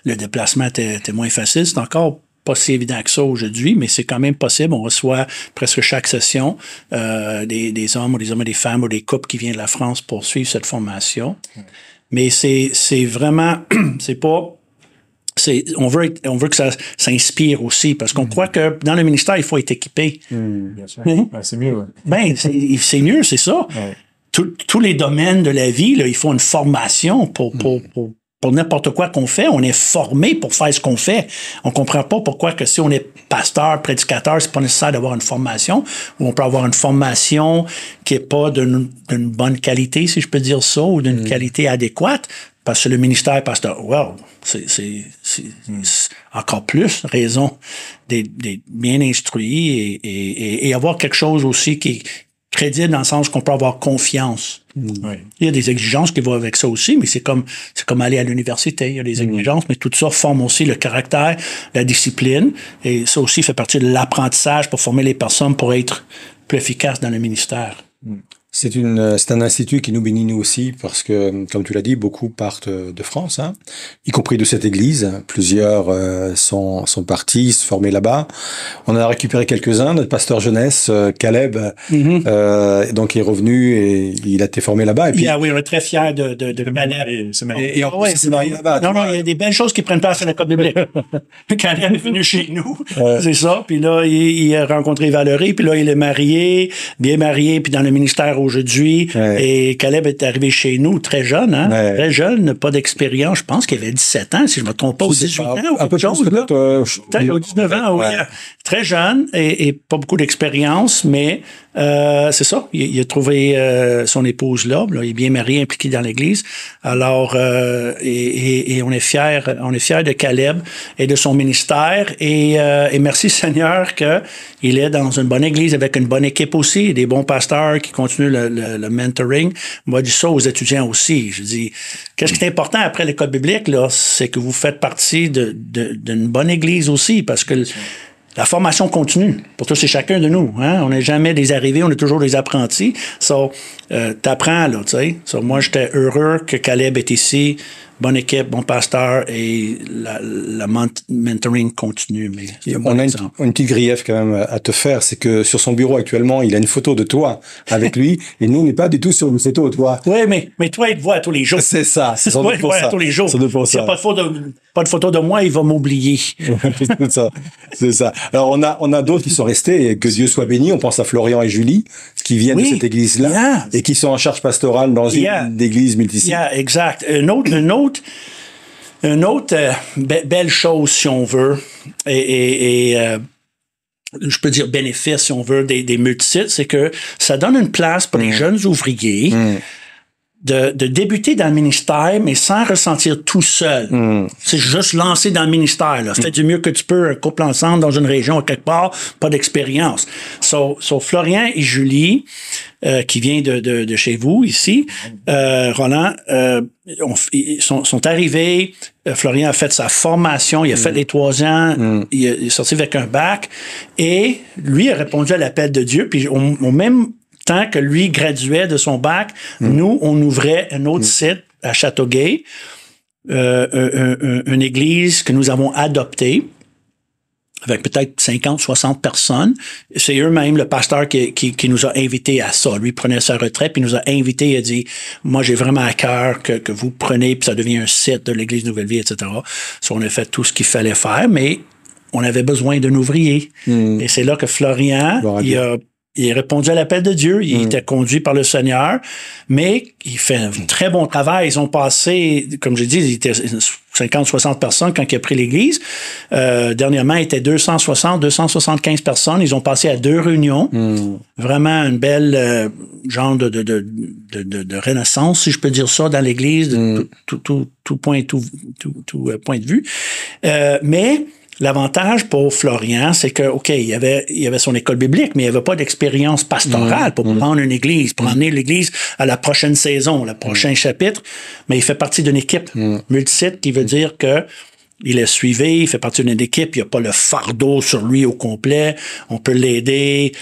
Le déplacement était, était moins facile. C'est encore pas si évident que ça aujourd'hui, mais c'est quand même possible. On reçoit presque chaque session euh, des, des, hommes ou des hommes et des femmes ou des couples qui viennent de la France pour suivre cette formation. Mais c'est, c'est vraiment, c'est pas c'est, on veut, on veut que ça s'inspire aussi parce qu'on croit que dans le ministère, il faut être équipé. Mm, bien sûr. Ben, c'est mieux, ouais. Ben, c'est, mieux, c'est ça. tous les domaines de la vie, là, il faut une formation pour, pour, pour, pour n'importe quoi qu'on fait. On est formé pour faire ce qu'on fait. On comprend pas pourquoi que si on est pasteur, prédicateur, c'est pas nécessaire d'avoir une formation ou on peut avoir une formation qui est pas d'une bonne qualité, si je peux dire ça, ou d'une mm. qualité adéquate. Parce que le ministère pasteur, wow, c'est mm. encore plus raison d'être bien instruit et, et, et, avoir quelque chose aussi qui, crédible dans le sens qu'on peut avoir confiance. Il y a des exigences qui vont avec ça aussi, mais c'est comme c'est comme aller à l'université. Il y a des exigences, mais tout ça forme aussi le caractère, la discipline, et ça aussi fait partie de l'apprentissage pour former les personnes pour être plus efficaces dans le ministère. Euh, c'est un institut qui nous bénit nous aussi parce que, comme tu l'as dit, beaucoup partent euh, de France, hein, y compris de cette église. Plusieurs euh, sont, sont partis se former là-bas. On a récupéré quelques-uns. Notre pasteur jeunesse, Caleb, mm-hmm. euh, donc est revenu et il a été formé là-bas. Et puis, oui, on est très fiers de, de, de Caleb. Et, et, en plus, c'est marié là-bas. Non, non, il y a des belles choses qui prennent place à la Côte biblique. Caleb est venu chez nous, c'est ça. Puis là, il, il, a rencontré Valérie, puis là, il est marié, bien marié, puis dans le ministère aujourd'hui. Et Caleb est arrivé chez nous très jeune, hein? Très jeune, pas d'expérience. Je pense qu'il avait 17 ans, si je me trompe pas, ou 18 ans, ou quelque chose. Là. Euh, 19 ans, oui. Très jeune et, et pas beaucoup d'expérience, mais euh, c'est ça. Il, a trouvé euh, son épouse là, Il est bien marié, impliqué dans l'Église. Alors, et, et, on est fiers, on est fiers de Caleb et de son ministère. Et, et merci Seigneur que il est dans une bonne Église avec une bonne équipe aussi, des bons pasteurs qui continuent le, le, mentoring. Moi, je dis ça aux étudiants aussi. Je dis, qu'est-ce qui est important après l'école biblique là, c'est que vous faites partie de d'une bonne Église aussi, parce que la formation continue pour tous et chacun de nous. Hein? On n'est jamais des arrivés, on est toujours des apprentis. So, euh, t'apprends, là, tu sais. So, moi, j'étais heureux que Caleb est ici bonne équipe, bon pasteur et la, mentoring continue. Mais on a une, petite grief quand même à te faire, c'est que sur son bureau actuellement, il a une photo de toi avec lui et nous, on n'est pas du tout sur une photo toi. Oui, mais, mais toi, il te voit tous les jours. C'est ça, c'est ça. Il te voit tous les jours. S'il n'y a pas de, photo de, pas de photo de moi, il va m'oublier. c'est ça, c'est ça. Alors, on a, on a d'autres qui sont restés et que Dieu soit béni. On pense à Florian et Julie qui viennent de cette église-là et qui sont en charge pastorale dans une église multisite. Yeah, exact. Un autre, un autre, une autre euh, belle chose, si on veut, et, et, euh, je peux dire bénéfice, si on veut, des, des multisites, c'est que ça donne une place pour les mm. jeunes ouvriers. Mm de, de, débuter dans le ministère, mais sans ressentir tout seul. Hmm. C'est juste lancer dans le ministère. Là. Fais du mieux que tu peux, un couple ensemble dans une région quelque part, pas d'expérience. So, so, Florian et Julie, euh, qui vient de, de, de, chez vous ici, euh, Roland, euh, ils sont, sont, arrivés. Euh, Florian a fait sa formation, il a fait hmm. les trois ans, il, est sorti avec un bac, et lui a répondu à l'appel de Dieu. Puis au, au même tant que lui graduait de son bac, mm. nous, on ouvrait un autre mm. site à Châteauguay, euh, une église que nous avons adoptée avec peut-être 50, 60 personnes. C'est eux-mêmes, le pasteur qui, qui, nous a invités à ça. Lui prenait sa retraite, puis nous a invités, il a dit, moi j'ai vraiment à cœur que, que vous preniez, puis ça devient un site de l'Église Nouvelle-Vie, etc. So, on a fait tout ce qu'il fallait faire, mais on avait besoin d'un ouvrier. Mm. Et c'est là que Florian, il a il a répondu à l'appel de Dieu, il mm. était conduit par le Seigneur, mais il fait un très bon travail. Ils ont passé, comme j'ai dit, il était 50, 60 personnes quand il a pris l'Église. Euh, dernièrement, il était 260, 275 personnes. Ils ont passé à deux réunions. Mm. Vraiment une belle euh, genre de, de, de, de, renaissance, si je peux dire ça, dans l'Église, de mm. tout, tout, tout, point, tout, tout, tout, euh, point de vue. Euh, mais L'avantage pour Florian, c'est que, OK, il avait, il avait son école biblique, mais il n'y avait pas d'expérience pastorale pour prendre une église, pour emmener l'église à la prochaine saison, le prochain chapitre. Mais il fait partie d'une équipe multisite qui veut dire que il est suivi, il fait partie d'une équipe, il n'y a pas le fardeau sur lui au complet. On peut l'aider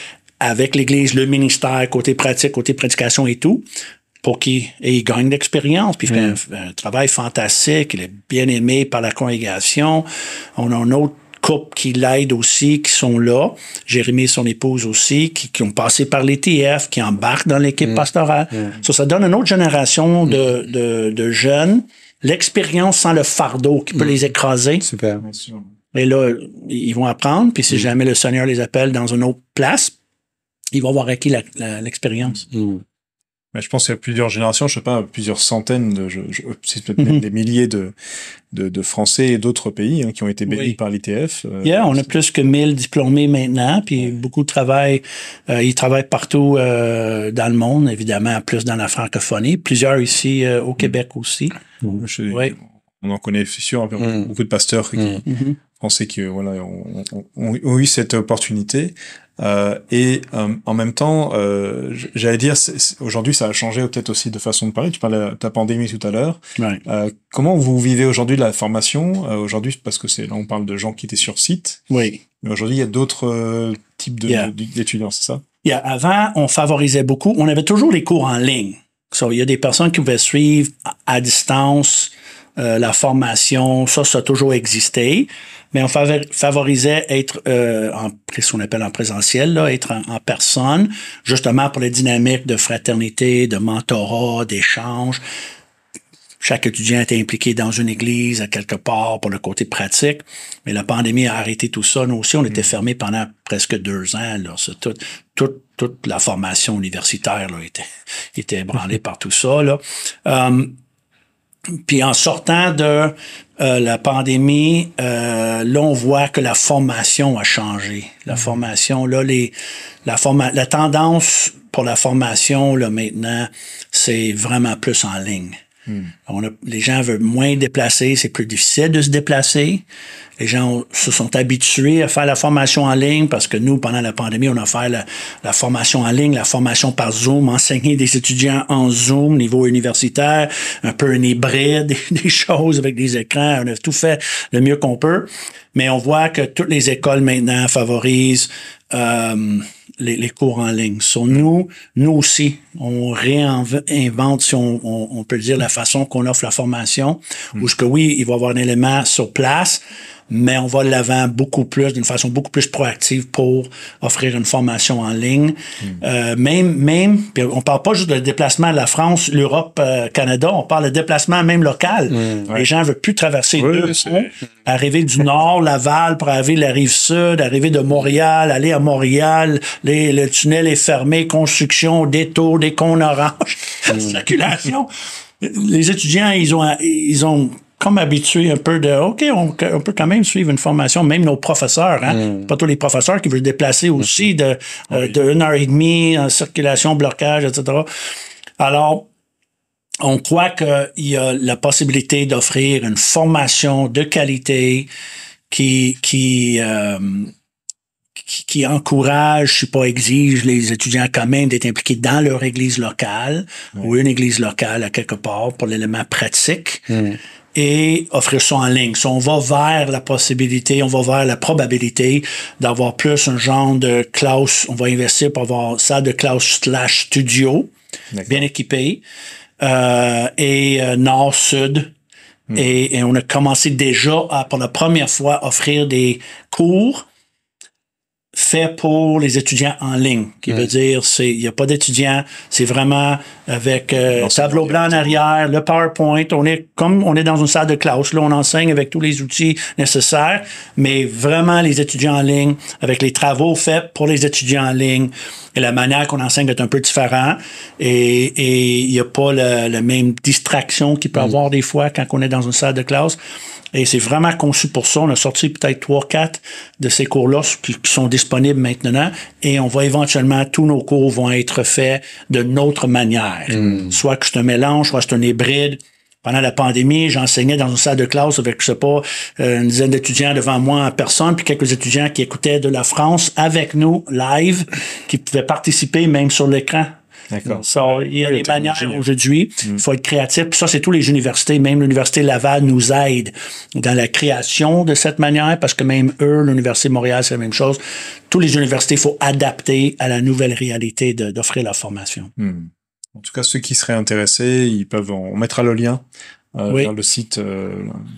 avec l'Église, le ministère, côté pratique, côté prédication et tout, pour qu'il il gagne d'expérience, puis il fait un, un travail fantastique, il est bien aimé par la congrégation. On a un autre couple qui l'aide aussi, qui sont là. Jérémy et son épouse aussi, qui, qui ont passé par l'ETF, qui embarquent dans l'équipe pastorale. Ça, ça donne une autre génération de, de, de jeunes l'expérience sans le fardeau qui peut les écraser. Super. Et là, ils vont apprendre, puis si jamais le Seigneur les appelle dans une autre place, ils vont avoir acquis l'expérience. Mais je pense qu'il y a plusieurs générations, je sais pas, plusieurs centaines, de, je, je, c'est peut-être même des milliers de, de, de Français et d'autres pays hein, qui ont été bénis Oui. par l'ITF. euh, Yeah, on a plus que 1000 diplômés maintenant, puis beaucoup de travail. euh, ils travaillent partout euh, dans le monde, évidemment, plus dans la francophonie. Plusieurs ici euh, au Québec aussi. je- Oui. On en connaît, c'est sûr, Mm. beaucoup de pasteurs qui, Mhm. Français qui voilà ont, ont- ont- ont eu cette opportunité Euh, et euh, en même temps euh, j'allais dire aujourd'hui ça a changé peut-être aussi de façon de parler tu parlais de ta pandémie tout à l'heure Ouais. Comment vous vivez aujourd'hui la formation aujourd'hui? Parce que c'est là on parle de gens qui étaient sur site Oui. mais aujourd'hui il y a d'autres types Yeah. d'étudiants c'est ça? Yeah, avant, on favorisait beaucoup. On avait toujours les cours en ligne. So, il y a des personnes qui pouvaient suivre à, à distance euh, la formation. Ça, ça a toujours existé. Mais on favor- favorisait être euh, en ce qu'on appelle en présentiel, là, être en, en personne, justement pour les dynamiques de fraternité, de mentorat, d'échange. Chaque étudiant était impliqué dans une église à quelque part pour le côté pratique. Mais la pandémie a arrêté tout ça. Nous aussi, on était fermés pendant presque deux ans. Là. Tout- toute la formation universitaire là, était, était ébranlée par tout ça. Là. Euh, puis en sortant de euh, la pandémie, euh, là, on voit que la formation a changé. La formation, là, les, la, forma la tendance pour la formation, là, maintenant, c'est vraiment plus en ligne. On a, les gens veulent moins déplacer, c'est plus difficile de se déplacer. Les gens se sont habitués à faire la formation en ligne parce que nous, pendant la pandémie, on a fait la, formation en ligne, la formation par Zoom, enseigner des étudiants en Zoom, niveau universitaire, un peu un hybride, des, des choses avec des écrans. On a tout fait le mieux qu'on peut. Mais on voit que toutes les écoles maintenant favorisent euh, les, les cours en ligne. Sur nous, nous aussi, on réinvente, si on, on, on peut dire, la façon qu'on offre la formation. Où ce que oui, il va y avoir un élément sur place, mais on va de l'avant beaucoup plus, d'une façon beaucoup plus proactive pour offrir une formation en ligne. Euh, même, même, puis on parle pas juste de déplacement de la France, l'Europe, euh, Canada, on parle de déplacement même local. Les gens veulent plus traverser Oui, deux ponts, arriver du nord, Laval, pour arriver de la rive sud, arriver de Montréal, aller à Montréal, les- le tunnel est fermé, construction, détour, des cônes oranges, circulation. Les étudiants, ils ont, ils ont comme habitué un peu de OK, on, on peut quand même suivre une formation, même nos professeurs, hein. Pas tous les professeurs qui veulent se déplacer aussi de, euh, de une heure et demie en circulation, blocage, etc. Alors, on croit qu'il y a la possibilité d'offrir une formation de qualité qui, qui, euh, qui, qui encourage, je sais pas, exige les étudiants quand même d'être impliqués dans leur église locale ou une église locale à quelque part pour l'élément pratique et offrir ça en ligne. So, on va vers la possibilité, on va vers la probabilité d'avoir plus un genre de classe, on va investir pour avoir ça de classe slash studio, bien équipé, euh, et euh, nord-sud. Et, et on a commencé déjà à, pour la première fois, offrir des cours faits pour les étudiants en ligne, qui veut dire c'est il n'y a pas d'étudiants, c'est vraiment avec euh, tableau blanc en arrière, le PowerPoint, on est comme on est dans une salle de classe, là on enseigne avec tous les outils nécessaires, mais vraiment les étudiants en ligne avec les travaux faits pour les étudiants en ligne et la manière qu'on enseigne est un peu différent et et il n'y a pas la même distraction qu'il peut y avoir des fois quand on est dans une salle de classe. Et c'est vraiment conçu pour ça. On a sorti peut-être trois, quatre de ces cours-là qui, qui sont disponibles maintenant. Et on va éventuellement, tous nos cours vont être faits de notre manière. Soit que c'est un mélange, soit que c'est un hybride. pendant la pandémie, j'enseignais dans une salle de classe avec, je sais pas, euh, une dizaine d'étudiants devant moi en personne, puis quelques étudiants qui écoutaient de la France avec nous, live, qui pouvaient participer même sur l'écran. Il y a des manières aujourd'hui. Il faut être créatif. Puis ça, c'est tous les universités. Même l'Université Laval nous aide dans la création de cette manière parce que même eux, l'Université Montréal, c'est la même chose. Toutes les universités, il faut adapter à la nouvelle réalité d'offrir la formation. Hmm. En tout cas, ceux qui seraient intéressés, ils peuvent, on mettra le lien euh, Oui. vers le site euh,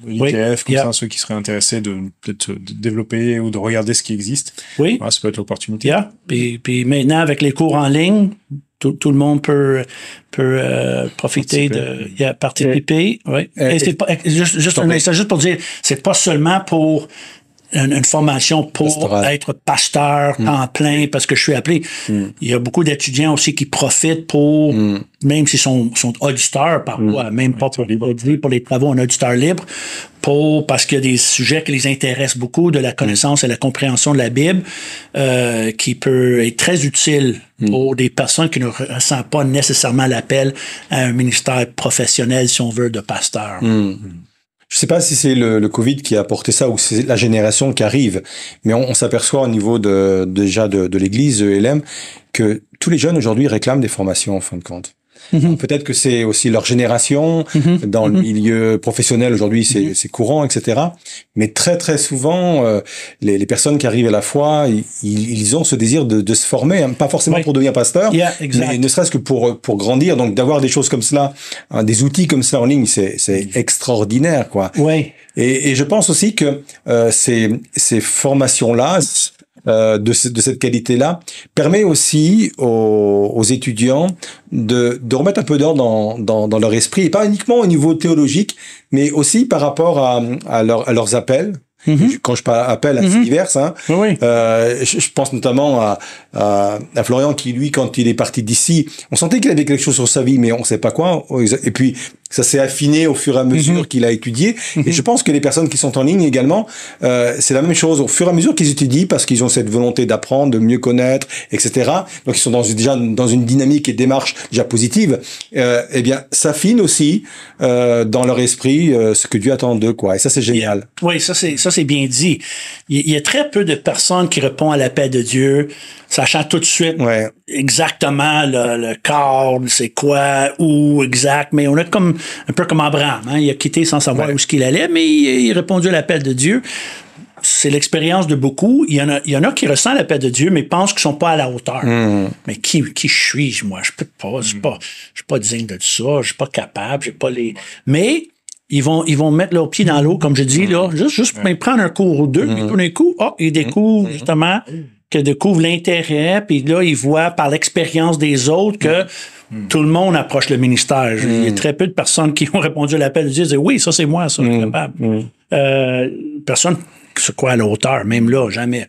Oui. l'ITF, comme Yeah. ça, ceux qui seraient intéressés de peut-être développer ou de regarder ce qui existe. Oui. Voilà, ça peut être l'opportunité. Yeah. Puis, puis maintenant, avec les cours en ligne, tout, tout le monde peut, peut euh, profiter de yeah, participer. Oui. Euh, Et c'est juste, juste, juste pour dire, c'est pas seulement pour une, une formation pour Pastoral. être pasteur temps plein parce que je suis appelé. Il y a beaucoup d'étudiants aussi qui profitent pour, même s'ils sont, sont auditeurs parfois, même pas pour, pour pour les travaux en auditeur libre, pour parce qu'il y a des sujets qui les intéressent beaucoup, de la connaissance et la compréhension de la Bible, euh, qui peut être très utile pour des personnes qui ne ressentent pas nécessairement l'appel à un ministère professionnel, si on veut, de pasteur. Je sais pas si c'est le, Covid qui a apporté ça ou c'est la génération qui arrive, mais on, s'aperçoit au niveau de déjà de, de l'Église de LM que tous les jeunes aujourd'hui réclament des formations en fin de compte. Peut-être que c'est aussi leur génération dans le milieu professionnel aujourd'hui, c'est c'est courant, etc. Mais très très souvent, euh, les, les personnes qui arrivent à la foi, ils, ils ont ce désir de, de se former, hein, pas forcément Oui. pour devenir pasteur, Yeah, mais ne serait-ce que pour pour grandir. Donc d'avoir des choses comme cela, hein, des outils comme ça en ligne, c'est c'est extraordinaire, quoi. Oui. Et, et je pense aussi que euh, ces, ces formations-là, euh, de, ce- de cette qualité-là, permet aussi aux, aux étudiants de, de remettre un peu d'ordre dans, dans, dans leur esprit, et pas uniquement au niveau théologique, mais aussi par rapport à, à, leur- à leurs appels. Quand je parle appel, assez divers, hein, Oui, oui. euh, je, je pense notamment à, à, à Florian qui, lui, quand il est parti d'ici, on sentait qu'il avait quelque chose sur sa vie, mais on ne sait pas quoi. Et puis, ça s'est affiné au fur et à mesure qu'il a étudié. Et je pense que les personnes qui sont en ligne également, euh, c'est la même chose. Au fur et à mesure qu'ils étudient, parce qu'ils ont cette volonté d'apprendre, de mieux connaître, etc. Donc, ils sont dans, une- déjà dans une dynamique et démarche déjà positive. Euh, eh bien, s'affine aussi euh, dans leur esprit euh, ce que Dieu attend d'eux, quoi. Et ça, c'est génial. Oui, ça c'est ça c'est bien dit. Il, il y a très peu de personnes qui répondent à l'appel de Dieu, sachant tout de suite Ouais. exactement le, le corps, c'est quoi, où exact. Mais on a comme un peu comme Abraham, hein, il a quitté sans savoir où ce qu'il allait, mais il, il a répondu à l'appel de Dieu. C'est l'expérience de beaucoup. Il y en a, il y en a qui ressentent l'appel de Dieu, mais pensent qu'ils sont pas à la hauteur. Mais qui, qui suis-je, moi? Je peux pas, je suis pas, je suis pas digne de ça, je suis pas capable, j'ai pas les. Mais ils vont, ils vont mettre leurs pieds dans l'eau, comme je dis, là, juste, juste pour prendre un cours ou deux, puis tout d'un coup, oh, ils découvrent justement qu'ils découvrent l'intérêt, puis là, ils voient par l'expérience des autres que tout le monde approche le ministère. Il y a très peu de personnes qui ont répondu à l'appel et disent oui, ça c'est moi, ça, je suis capable. Euh, personne se croit à la hauteur, même là, jamais.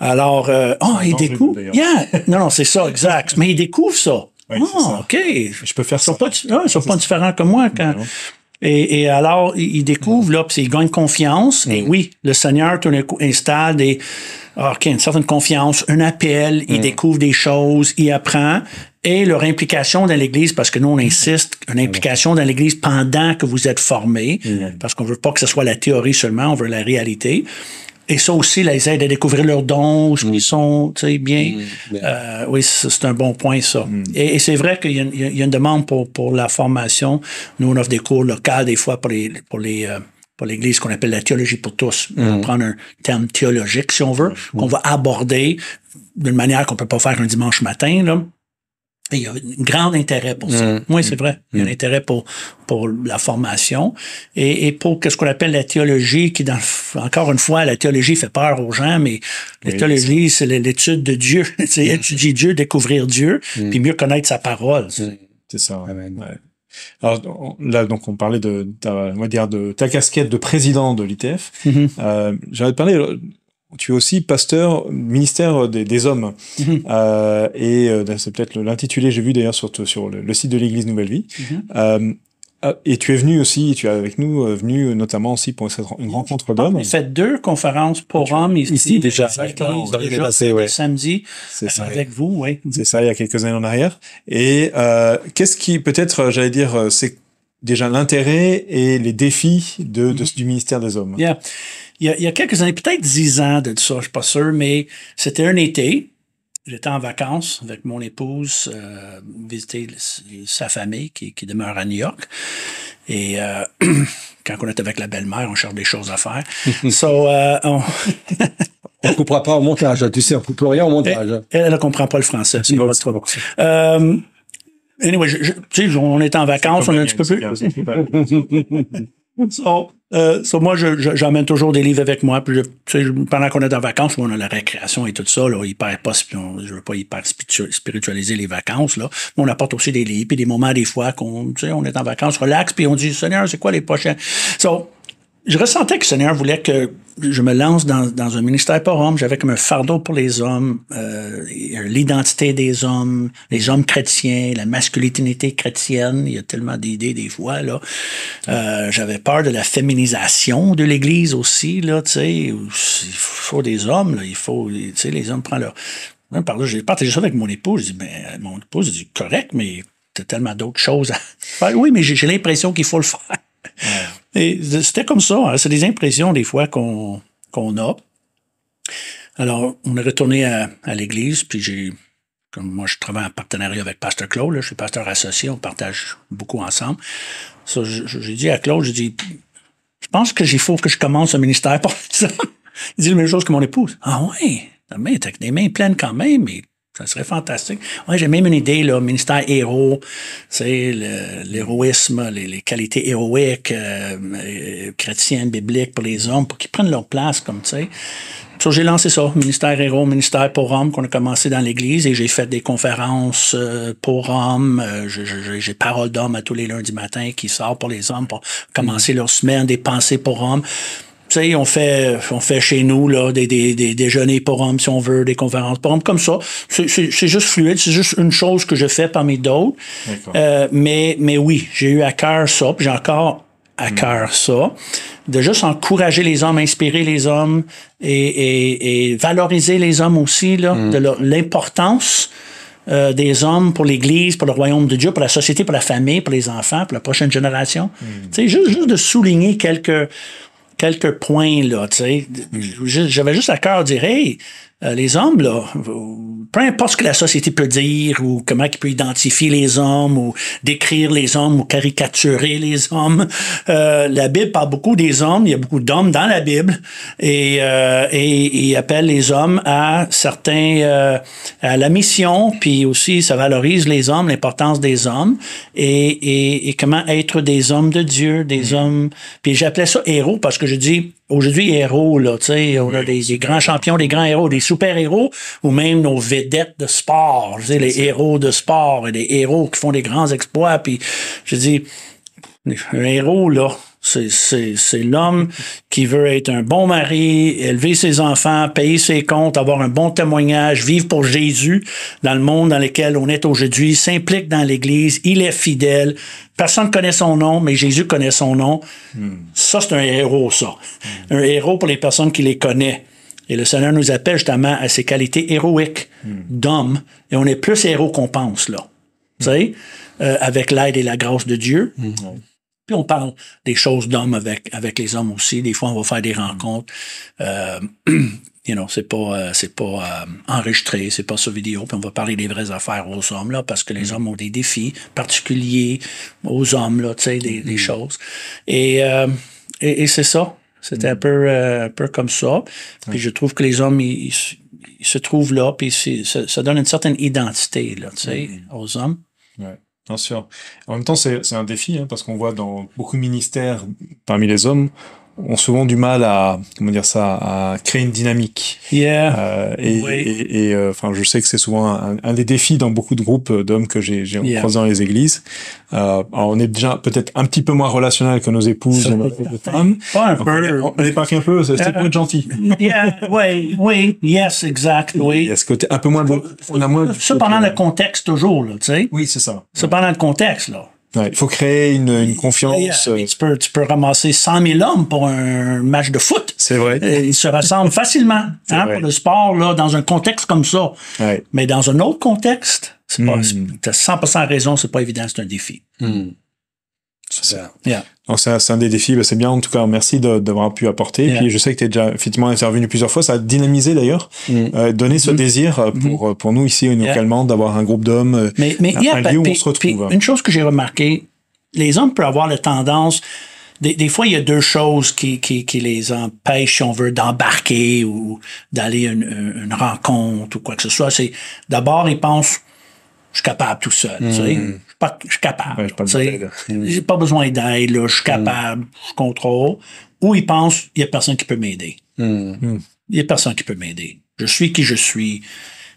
Alors, euh, oh, ils découvrent. d'ailleurs. Yeah. Non, non, c'est ça, exact. Mais ils découvrent ça. Oui, c'est Ah, ça. OK. Je peux faire Ils sont ça. pas, di- ouais, ils sont pas différents que moi quand. Et, et alors, ils ils découvrent, là, puis ils gagnent confiance. Et oui, le Seigneur, tout d'un coup, installe des, ah, OK, une certaine confiance, un appel, ils découvrent des choses, ils apprennent. Et leur implication dans l'Église, parce que nous, on insiste, une implication dans l'Église pendant que vous êtes formés, parce qu'on veut pas que ce soit la théorie seulement, on veut la réalité. Et ça aussi les aide à découvrir leurs dons, où ils sont, tu sais, bien. Euh, oui, c'est c'est un bon point, ça. Et, et c'est vrai qu'il y, a une- il y a- il y a une demande pour, pour la formation. Nous, on offre des cours locaux, des fois, pour les, pour les, euh, pour l'Église qu'on appelle la théologie pour tous. On va prendre un terme théologique, si on veut, qu'on va aborder d'une manière qu'on peut pas faire un dimanche matin, là. Et il y a un grand intérêt pour ça. Oui, c'est vrai. Il y a un intérêt pour, pour la formation et, et pour ce qu'on appelle la théologie, qui, dans, encore une fois, la théologie fait peur aux gens, mais la Oui, théologie, c'est l'étude de Dieu. c'est étudier Dieu, découvrir Dieu, puis mieux connaître sa parole. C'est ça. Amen. Ouais. Alors on- là, donc on parlait de ta, on va dire de ta casquette de président de l'ITF. Mhm. Euh, J'avais parlé. Euh, Tu es aussi pasteur ministère des, des hommes Mhm. Euh, et euh, c'est peut-être l'intitulé. J'ai vu d'ailleurs sur sur le, le site de l'Église Nouvelle Vie. Mhm. Euh, ah, et tu es venu aussi, tu es avec nous euh, venu notamment aussi pour une rencontre d'hommes. On fait deux conférences pour hommes ici, Ici, déjà. Exactement. Déjà, passée, ouais. Samedi, ça. avec vous, oui. C'est ça, il y a quelques années en arrière. Et euh, qu'est-ce qui, peut-être, euh, j'allais dire, euh, c'est déjà l'intérêt et les défis de, de- du ministère des Hommes? Yeah. Il, y a, il y a quelques années, peut-être dix ans de ça, je suis pas sûr, mais c'était un été. J'étais en vacances avec mon épouse, euh, visiter le- sa famille qui, qui demeure à New York. Et euh, quand on est avec la belle-mère, on cherche des choses à faire. so, euh, on- On coupera pas au montage, tu sais, on coupe rien au montage. elle ne comprend pas le français. c'est pas trop bon. Euh, anyway, je- je- tu sais, on est en vacances, on est un petit peu plus. So, euh, so moi, je- je- j'emmène toujours des livres avec moi. Puis je- pendant qu'on est en vacances, on a la récréation et tout ça. Là, hyper pas, je veux pas hyper spiritu- spiritualiser les vacances. Là. Mais on apporte aussi des livres, puis des moments des fois qu'on, on est en vacances, relax, puis on dit, Seigneur, c'est quoi les prochains? So, je ressentais que le Seigneur voulait que je me lance dans, dans un ministère pour hommes. J'avais comme un fardeau pour les hommes, euh, l'identité des hommes, les hommes chrétiens, la masculinité chrétienne. Il y a tellement d'idées des fois là. Euh, J'avais peur de la féminisation de l'Église aussi là. Tu sais, il faut des hommes là. Il faut, tu sais, les hommes prennent leur. Même par là, j'ai partagé ça avec mon épouse. J'ai dit, mais mon épouse dit correct, mais t'as tellement d'autres choses à faire. Oui, mais j'ai l'impression qu'il faut le faire. C'était comme ça. hein. C'est des impressions des fois qu'on a. Alors, on est retourné à, à l'église, puis j'ai, comme moi, je travaille en partenariat avec Pasteur Claude, là, je suis pasteur associé, on partage beaucoup ensemble. J'ai dit à Claude, j'ai dit, je pense que il faut que je commence un ministère pour ça. Il dit la même chose que mon épouse. Ah oui, mais t'as les mains pleines quand même, mais ça serait fantastique. Ouais, j'ai même une idée, là, ministère héros, le- l'héroïsme, les, les qualités héroïques, euh, chrétiennes, bibliques pour les hommes, pour qu'ils prennent leur place, comme tu sais. So, j'ai lancé ça, ministère héros, ministère pour hommes, qu'on a commencé dans l'église et j'ai fait des conférences euh, pour hommes. Euh, j'ai parole d'homme à tous les lundis matins qui sort pour les hommes pour commencer leur semaine, des pensées pour hommes. Tu sais, on fait, on fait chez nous là, des, des, des déjeuners pour hommes, si on veut, des conférences pour hommes, comme ça. C'est- C'est c'est juste fluide, c'est juste une chose que je fais parmi d'autres. Euh, mais, mais oui, j'ai eu à cœur ça, puis j'ai encore à cœur ça, de juste encourager les hommes, inspirer les hommes et, et, et valoriser les hommes aussi, là, de leur- l'importance euh, des hommes pour l'Église, pour le royaume de Dieu, pour la société, pour la famille, pour les enfants, pour la prochaine génération. Tu sais, juste, juste de souligner quelques quelques points là, tu sais. J'avais juste à cœur dire, hey, les hommes là, peu importe ce que la société peut dire ou comment il peut identifier les hommes ou décrire les hommes ou caricaturer les hommes, euh, la Bible parle beaucoup des hommes. Il y a beaucoup d'hommes dans la Bible et euh, et, appelle les hommes à certains euh, à la mission, puis aussi ça valorise les hommes, l'importance des hommes et, et, et comment être des hommes de Dieu, des hommes. Puis j'appelais ça héros parce que je dis aujourd'hui héros là, tu sais, on a des, des grands champions, des grands héros, des super héros ou même nos vedettes de sport, tu sais, les héros de sport et des héros qui font des grands exploits. Puis je dis un héros, là, c'est, l'homme qui veut être un bon mari, élever ses enfants, payer ses comptes, avoir un bon témoignage, vivre pour Jésus dans le monde dans lequel on est aujourd'hui, s'implique dans l'Église, il est fidèle. Personne ne connaît son nom, mais Jésus connaît son nom. Ça, c'est un héros, ça. Un héros pour les personnes qui les connaissent. Et le Seigneur nous appelle justement à ces qualités héroïques d'homme. Et on est plus héros qu'on pense, là. Tu sais, euh, avec l'aide et la grâce de Dieu. Puis on parle des choses d'hommes avec, avec les hommes aussi. Des fois, on va faire des rencontres. Euh, you know, c'est pas, euh, c'est pas euh, enregistré, c'est pas sur vidéo. Puis on va parler des vraies affaires aux hommes, là, parce que les hommes ont des défis particuliers aux hommes, là, tu sais, des, des choses. Et, euh, et, et c'est ça. C'était un peu, euh, un peu comme ça. Puis je trouve que les hommes, ils, se trouvent là, puis ça, ça donne une certaine identité, là, tu sais, aux hommes. Ouais, bien sûr. En même temps, c'est un défi, hein, parce qu'on voit dans beaucoup de ministères, parmi les hommes, ont souvent du mal à, comment dire ça, à créer une dynamique. Yeah. Euh, et, Oui. et, et, euh, enfin, je sais que c'est souvent un, un des défis dans beaucoup de groupes d'hommes que j'ai j'ai Yeah. croisés dans les églises. Euh, alors, on est déjà peut-être un petit peu moins relationnel que nos épouses, nos femmes. Pas un Donc, peu. on pas qu'un peu, c'est pour être gentil. Yeah, oui, oui, yes, exact, Il oui. y a ce côté un peu moins, on a moins. Ça pendant le contexte toujours, là, tu sais. Oui, c'est ça. Ça pendant le contexte, là. Ouais, il faut créer une, une confiance. Euh, puis tu, peux, tu peux ramasser 100 000 hommes pour un match de foot. C'est vrai. Euh, Ils se rassemblent facilement hein, pour le sport, là, dans un contexte comme ça. Ouais. Mais dans un autre contexte, c'est pas, Hmm. tu as 100% raison, c'est pas évident, c'est un défi. Super. Yeah. Donc c'est un, c'est un des défis, Ben, c'est bien en tout cas, merci de- d'avoir pu apporter. Yeah. Puis je sais que tu es déjà effectivement intervenu plusieurs fois, ça a dynamisé d'ailleurs, Mm. euh, donné ce Mhm. désir euh, pour, euh, pour nous ici localement d'avoir un groupe d'hommes. euh, Mais, mais un, yeah, un lieu où puis- on se retrouve. une chose que j'ai remarqué, les hommes peuvent avoir la tendance, des, des fois, il y a deux choses qui, qui, qui les empêchent, si on veut, d'embarquer ou d'aller à une, une rencontre ou quoi que ce soit. C'est d'abord, ils pensent, je suis capable tout seul. tu sais. Je suis pas- je suis capable. Ouais, j'ai pas tu sais. besoin d'aide. J'ai pas besoin d'aide, là, je suis capable, je contrôle. Ou ils pensent, il y a personne qui peut m'aider. Mm. Il y a personne qui peut m'aider. Je suis qui je suis.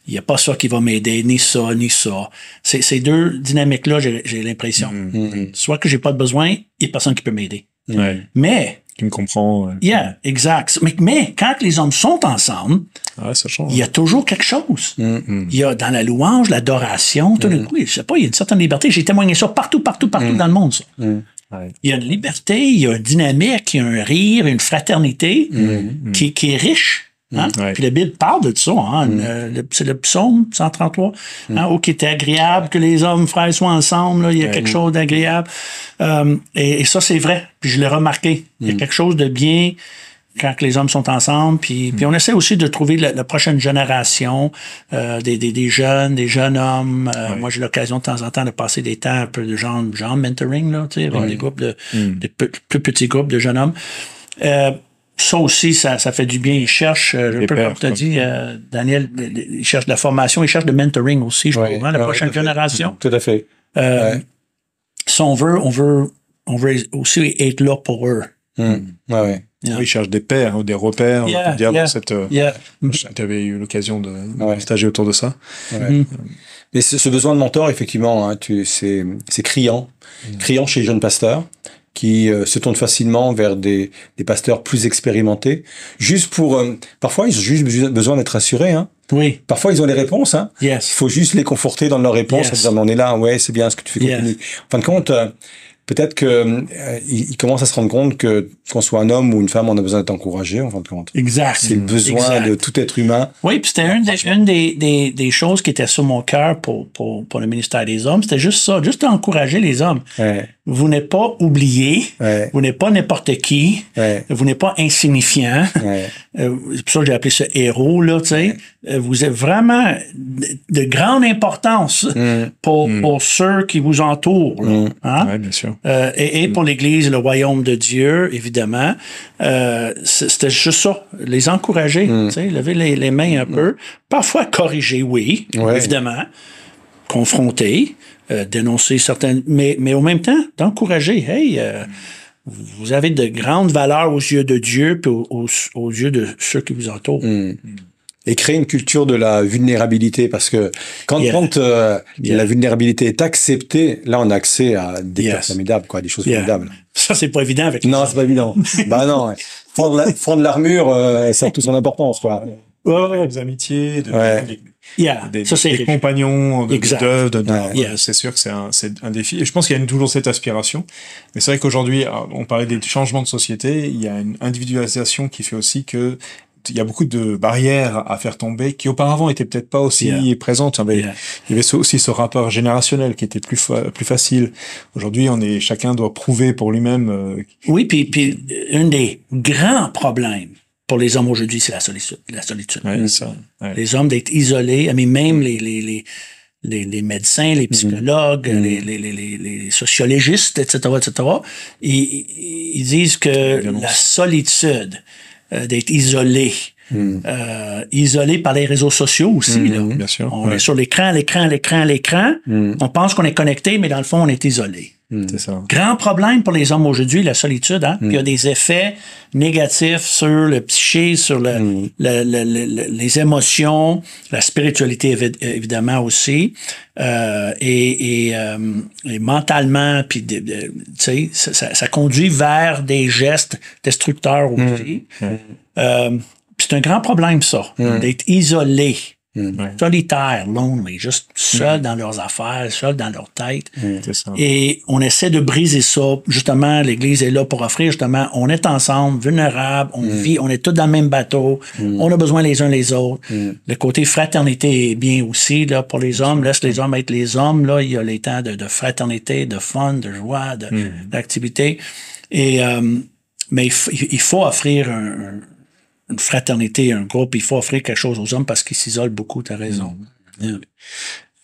Il n'y a pas ça qui va m'aider, ni ça, ni ça. C'est- Ces deux dynamiques-là, j'ai j'ai l'impression. Soit que j'ai pas de besoin, il n'y a personne qui peut m'aider. Ouais, Mais, me ouais. yeah, exact. Mais, mais quand les hommes sont ensemble, Ah, ça change. il y a toujours quelque chose. Mm. Il y a dans la louange, l'adoration, tout d'un coup, je sais pas, il y a une certaine liberté. J'ai témoigné ça partout, partout, partout dans le monde. ça. Ouais. Il y a une liberté, il y a une dynamique, il y a un rire, une fraternité qui, qui est riche. Hein? Ouais. Puis la Bible parle de ça. Hein? Euh, le- C'est le psaume 133. Hein? Oh, qui était agréable que les hommes frères soient ensemble. là. Il y a quelque chose d'agréable. Euh, et, et ça, c'est vrai. Puis je l'ai remarqué. Il y a quelque chose de bien quand les hommes sont ensemble. Puis, puis on essaie aussi de trouver la, la prochaine génération, euh, des, des, des jeunes, des jeunes hommes. Euh, Moi, j'ai l'occasion de temps en temps de passer des temps un peu de genre, genre mentoring, là, tu sais, avec des groupes de, plus petits groupes de jeunes hommes. Euh, ça aussi, ça, ça fait du bien. Ils cherchent, euh, un Des peu pairs, comme tu as comme dit, euh, Daniel, ils cherchent de la formation, ils cherchent de mentoring aussi, je Ouais. hein, la Ouais, prochaine tout à fait. génération. Tout à fait. Euh, Ouais. Si on veut, on veut, on veut aussi être là pour eux. Mm. Ouais, ouais. Oui, ils cherchent des pères ou des repères. Yeah, dire, yeah. dans cette, euh, Yeah. Tu avais eu l'occasion de partager autour de ça. Ouais. Mm. Mais ce, ce besoin de mentor, effectivement, hein, tu- c'est c'est criant, criant chez les jeunes pasteurs qui euh, se tournent facilement vers des, des pasteurs plus expérimentés, juste pour... euh, parfois, ils ont juste besoin- d'être rassurés. Hein. Oui. Parfois, ils ont les réponses. Hein. Il Yes. faut juste les conforter dans leurs réponses Yes. en disant, on est là, ouais, c'est bien ce que tu fais, continue. En fin de compte, euh, peut-être que euh, ils, ils commencent à se rendre compte que qu'on soit un homme ou une femme, on a besoin d'être encouragé, en fin de compte. Exact. C'est le besoin Exact. de tout être humain. Oui, puis c'était une, des, une des, des, des choses qui était sur mon cœur pour, pour, pour le ministère des Hommes. C'était juste ça, juste encourager les hommes. Ouais, Vous n'êtes pas oubliés, ouais, vous n'êtes pas n'importe qui, ouais, vous n'êtes pas insignifiant. ouais. Euh, c'est pour ça que j'ai appelé ça héros, là, tu sais. Euh, Vous êtes vraiment de, de grande importance Mm. pour, pour ceux qui vous entourent. Mm. Hein? Ouais, bien sûr. Euh, et, et pour l'Église et le royaume de Dieu, évidemment. Euh, C'était juste ça, les encourager, tu sais, lever les, les mains un peu. Parfois corriger, oui, Ouais. évidemment. Confronter, euh, dénoncer certaines... Mais, mais au même temps, d'encourager. Hey, euh, vous avez de grandes valeurs aux yeux de Dieu puis aux, aux- aux yeux de ceux qui vous entourent. Mm. Et créer une culture de la vulnérabilité parce que quand, Yeah. quand euh, Yeah. la vulnérabilité est acceptée, là on a accès à des Yes. cas formidables, quoi, des choses Yeah. formidables. Ça, c'est pas évident avec Non, c'est pas évident. bah non, fendre la- fendre l'armure, euh, ça a toute son importance, quoi. Ouais, ouais. Des amitiés, de- Ouais. Yeah, des, ça, des compagnons de- Exact. d'œuvre. De, de- Ouais. C'est sûr que c'est un, c'est un défi. Et je pense qu'il y a toujours cette aspiration. Mais c'est vrai qu'aujourd'hui, alors, on parlait des changements de société. Il y a une individualisation qui fait aussi que il y a beaucoup de barrières à faire tomber qui auparavant étaient peut-être pas aussi Yeah. présentes. Il y avait, Yeah. il y avait ce- aussi ce rapport générationnel qui était plus fa- plus facile. Aujourd'hui, on est chacun doit prouver pour lui-même. euh, Oui, puis, puis un des grands problèmes pour les hommes aujourd'hui, c'est la solitude. La solitude. ouais, ça. ouais. Les hommes d'être isolés, mais même les, les, les, les, les médecins, les psychologues, les, les, les, les, sociologistes, etc., etc., ils, disent que la solitude, euh, d'être isolé, euh, isolé par les réseaux sociaux aussi, là. Bien sûr. On ouais, est sur l'écran, l'écran, l'écran, l'écran. On pense qu'on est connecté, mais dans le fond, on est isolé. c'est ça. Grand problème pour les hommes aujourd'hui, la solitude. Hein? Puis Il y a des effets négatifs sur le psyché, sur le, le- le- le- le- les émotions, la spiritualité évi- évidemment aussi, euh, et, et, euh, et mentalement, puis de- de- tu sais, ça, ça- ça conduit vers des gestes destructeurs aussi. Puis c'est un grand problème ça, d'être isolé. solitaires, lonely, juste seuls dans leurs affaires, seuls dans leur tête. Ça. Et on essaie de briser ça. Justement, l'Église est là pour offrir, justement, on est ensemble, vulnérables, on vit, on est tous dans le même bateau, on a besoin les uns les autres. Le côté fraternité est bien aussi, là, pour les hommes. Laisse les hommes être les hommes, là. Il y a les temps de, de fraternité, de fun, de joie, de- d'activité. Et, euh, mais il, il faut offrir un- un- une fraternité, un groupe, il faut offrir quelque chose aux hommes parce qu'ils s'isolent beaucoup, tu as raison. Yeah.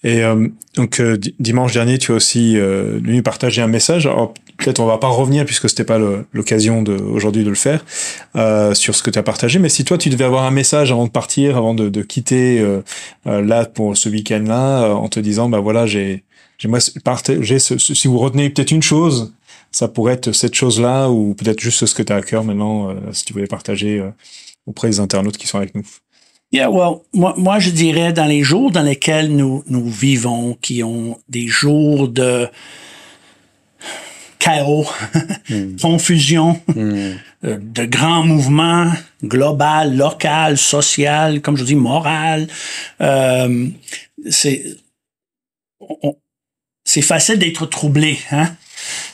Et euh, donc euh, di- dimanche dernier, tu as aussi euh, lui partagé un message. Alors peut-être on va pas revenir puisque c'était pas l'occasion de aujourd'hui de le faire euh, sur ce que tu as partagé. Mais si toi tu devais avoir un message avant de partir, avant de, de quitter euh, là pour ce week-end-là, en te disant bah voilà j'ai j'aimerais partager ce, ce- si vous retenez peut-être une chose, ça pourrait être cette chose-là ou peut-être juste ce que tu as à cœur maintenant, euh, si tu voulais partager euh, auprès des internautes qui sont avec nous. Yeah, well, moi, moi, je dirais dans les jours dans lesquels nous, nous vivons, qui ont des jours de chaos, confusion, euh, de grands mouvements global, local, social, comme je dis, moral. Euh, c'est facile d'être troublé, hein?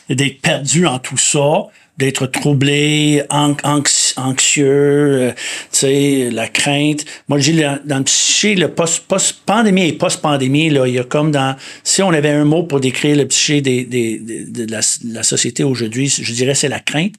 d'être perdu en tout ça, d'être troublé, an- anx- anxieux, euh, tu sais, la crainte. Moi, je dis, dans, le psyché, le post, post-pandémie et post-pandémie, là, il y a comme dans... Si on avait un mot pour décrire le psyché des, des, des- de, la, de la société aujourd'hui, je dirais c'est la crainte.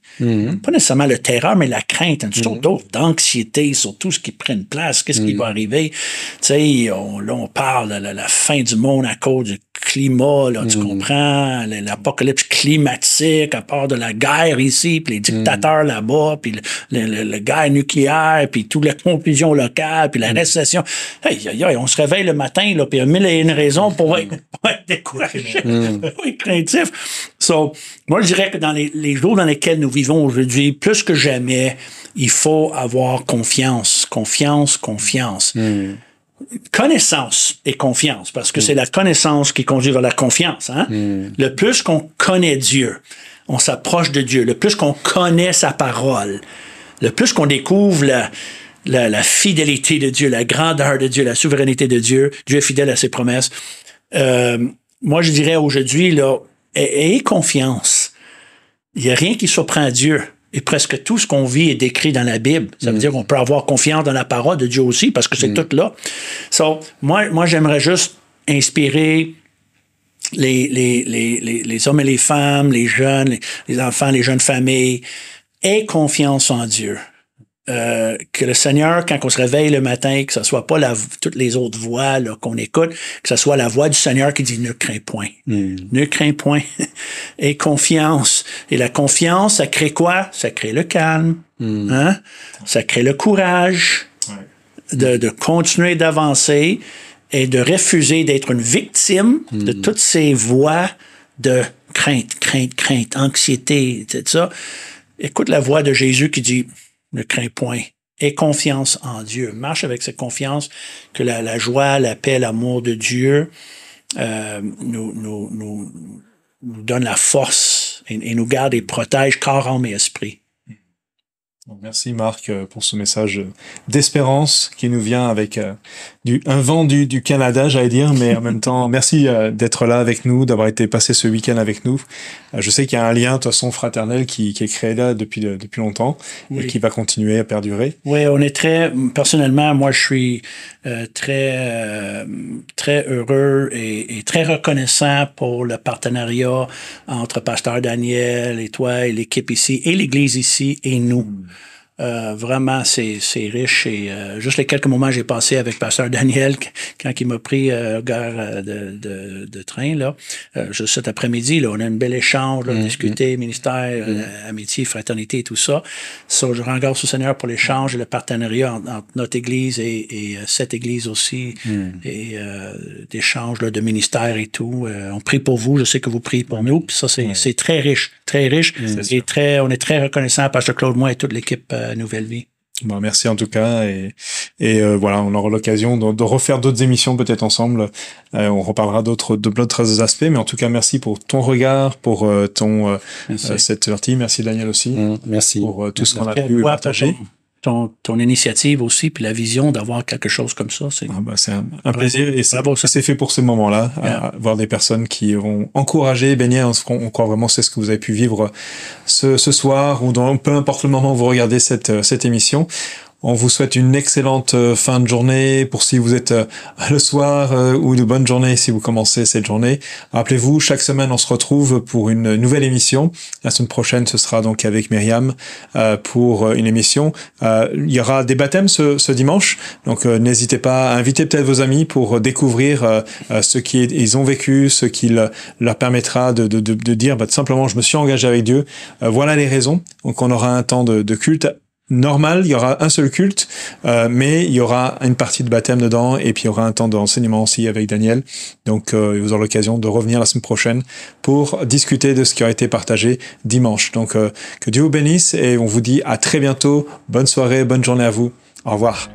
Pas nécessairement le terreur, mais la crainte. Une sorte d'autre d'anxiété sur tout ce qui prenne place, qu'est-ce qui va arriver. Tu sais, on, là, on parle de la, la fin du monde à cause du climat, là, tu comprends, l- l'apocalypse climatique, à part de la guerre ici, puis les dictateurs là-bas, puis le, le, le- guerre nucléaire, puis toute la confusion locale, puis la récession. Hey, aïe, on se réveille le matin, là, puis il y a mille et une raisons pour être, pour être découragé, pour être craintif. So, moi, je dirais que dans les, les jours dans lesquels nous vivons aujourd'hui, plus que jamais, il faut avoir confiance, confiance, confiance connaissance et confiance, parce que c'est la connaissance qui conduit vers la confiance. Hein? Le plus qu'on connaît Dieu, on s'approche de Dieu, le plus qu'on connaît sa parole, le plus qu'on découvre la, la, la fidélité de Dieu, la grandeur de Dieu, la souveraineté de Dieu, Dieu est fidèle à ses promesses. Euh, moi, je dirais aujourd'hui, là, ayez confiance. Il n'y a rien qui surprend Dieu. Et presque tout ce qu'on vit est décrit dans la Bible. Ça veut dire qu'on peut avoir confiance dans la parole de Dieu aussi, parce que c'est tout là. So, moi, moi j'aimerais juste inspirer les, les, les, les, hommes et les femmes, les jeunes, les, les enfants, les jeunes familles. Aie confiance en Dieu. Euh, que le Seigneur, quand on se réveille le matin, que ce soit pas la, toutes les autres voix là, qu'on écoute, que ce soit la voix du Seigneur qui dit ne crains point. Ne crains point. Et confiance. Et la confiance, ça crée quoi? Ça crée le calme. Hein? Ça crée le courage de, de continuer d'avancer et de refuser d'être une victime de toutes ces voix de crainte, crainte, crainte, anxiété, tout ça. Écoute la voix de Jésus qui dit ne crains point. Aie confiance en Dieu. Marche avec cette confiance que la, joie, la paix, l'amour de Dieu euh, nous, nous, donne la force et, et nous garde et protège corps, âme et esprit. Merci Marc euh, pour ce message d'espérance qui nous vient avec euh, du, un vent du, du Canada, j'allais dire, mais en même temps, merci euh, d'être là avec nous, d'avoir été passé ce week-end avec nous. Je sais qu'il y a un lien, de toute façon, fraternel qui, qui est créé là depuis, de- depuis longtemps et qui va continuer à perdurer. Oui, on est très, personnellement, moi, je suis euh, très, euh, très heureux et, et très reconnaissant pour le partenariat entre Pasteur Daniel et toi et l'équipe ici et l'Église ici et nous. Euh, vraiment, c'est riche et euh, juste les quelques moments que j'ai passé avec Pasteur Daniel qu- quand il m'a pris euh, gare euh, de, de, de train là, juste cet après-midi là, on a un bel échange, là, discuté ministère, euh, amitié, fraternité et tout ça. So, je rends grâce au Seigneur pour l'échange et le partenariat entre, entre notre Église et, et, cette Église aussi et euh, d'échanges là, de ministère et tout. On prie pour vous, je sais que vous priez pour nous, puis ça c'est c'est très riche, très riche et très, on est très reconnaissant à Pasteur Claude moi et toute l'équipe Nouvelle Vie. Bon, merci en tout cas et, et euh, voilà, on aura l'occasion de, de refaire d'autres émissions peut-être ensemble. Euh, on reparlera d'autres d'autres aspects, mais en tout cas merci pour ton regard, pour euh, ton Merci. cette partie. Merci Daniel aussi Mm, Merci. pour euh, tout ce qu'on a pu partager. Ton, ton initiative aussi, puis la vision d'avoir quelque chose comme ça. C'est ah bah, un, un, plaisir et c'est fait pour ce moment-là, yeah. voir des personnes qui vont encourager, baigner. On, on croit vraiment c'est ce que vous avez pu vivre ce, ce soir ou dans peu importe le moment où vous regardez cette, cette émission. On vous souhaite une excellente euh, fin de journée pour si vous êtes euh, le soir euh, ou de bonne journée si vous commencez cette journée. Rappelez-vous, chaque semaine on se retrouve pour une nouvelle émission. La semaine prochaine ce sera donc avec Myriam pour une émission. Il y aura des baptêmes ce, dimanche, donc n'hésitez pas à inviter peut-être vos amis pour découvrir ce qu'ils ont vécu, ce qui leur permettra de, dire bah, simplement je me suis engagé avec Dieu. voilà les raisons. Donc on aura un temps de culte normal, il y aura un seul culte, euh, mais il y aura une partie de baptême dedans et puis il y aura un temps d'enseignement aussi avec Daniel. Donc euh, vous aurez l'occasion de revenir la semaine prochaine pour discuter de ce qui a été partagé dimanche. Donc euh, que Dieu vous bénisse et on vous dit à très bientôt. Bonne soirée, bonne journée à vous. Au revoir.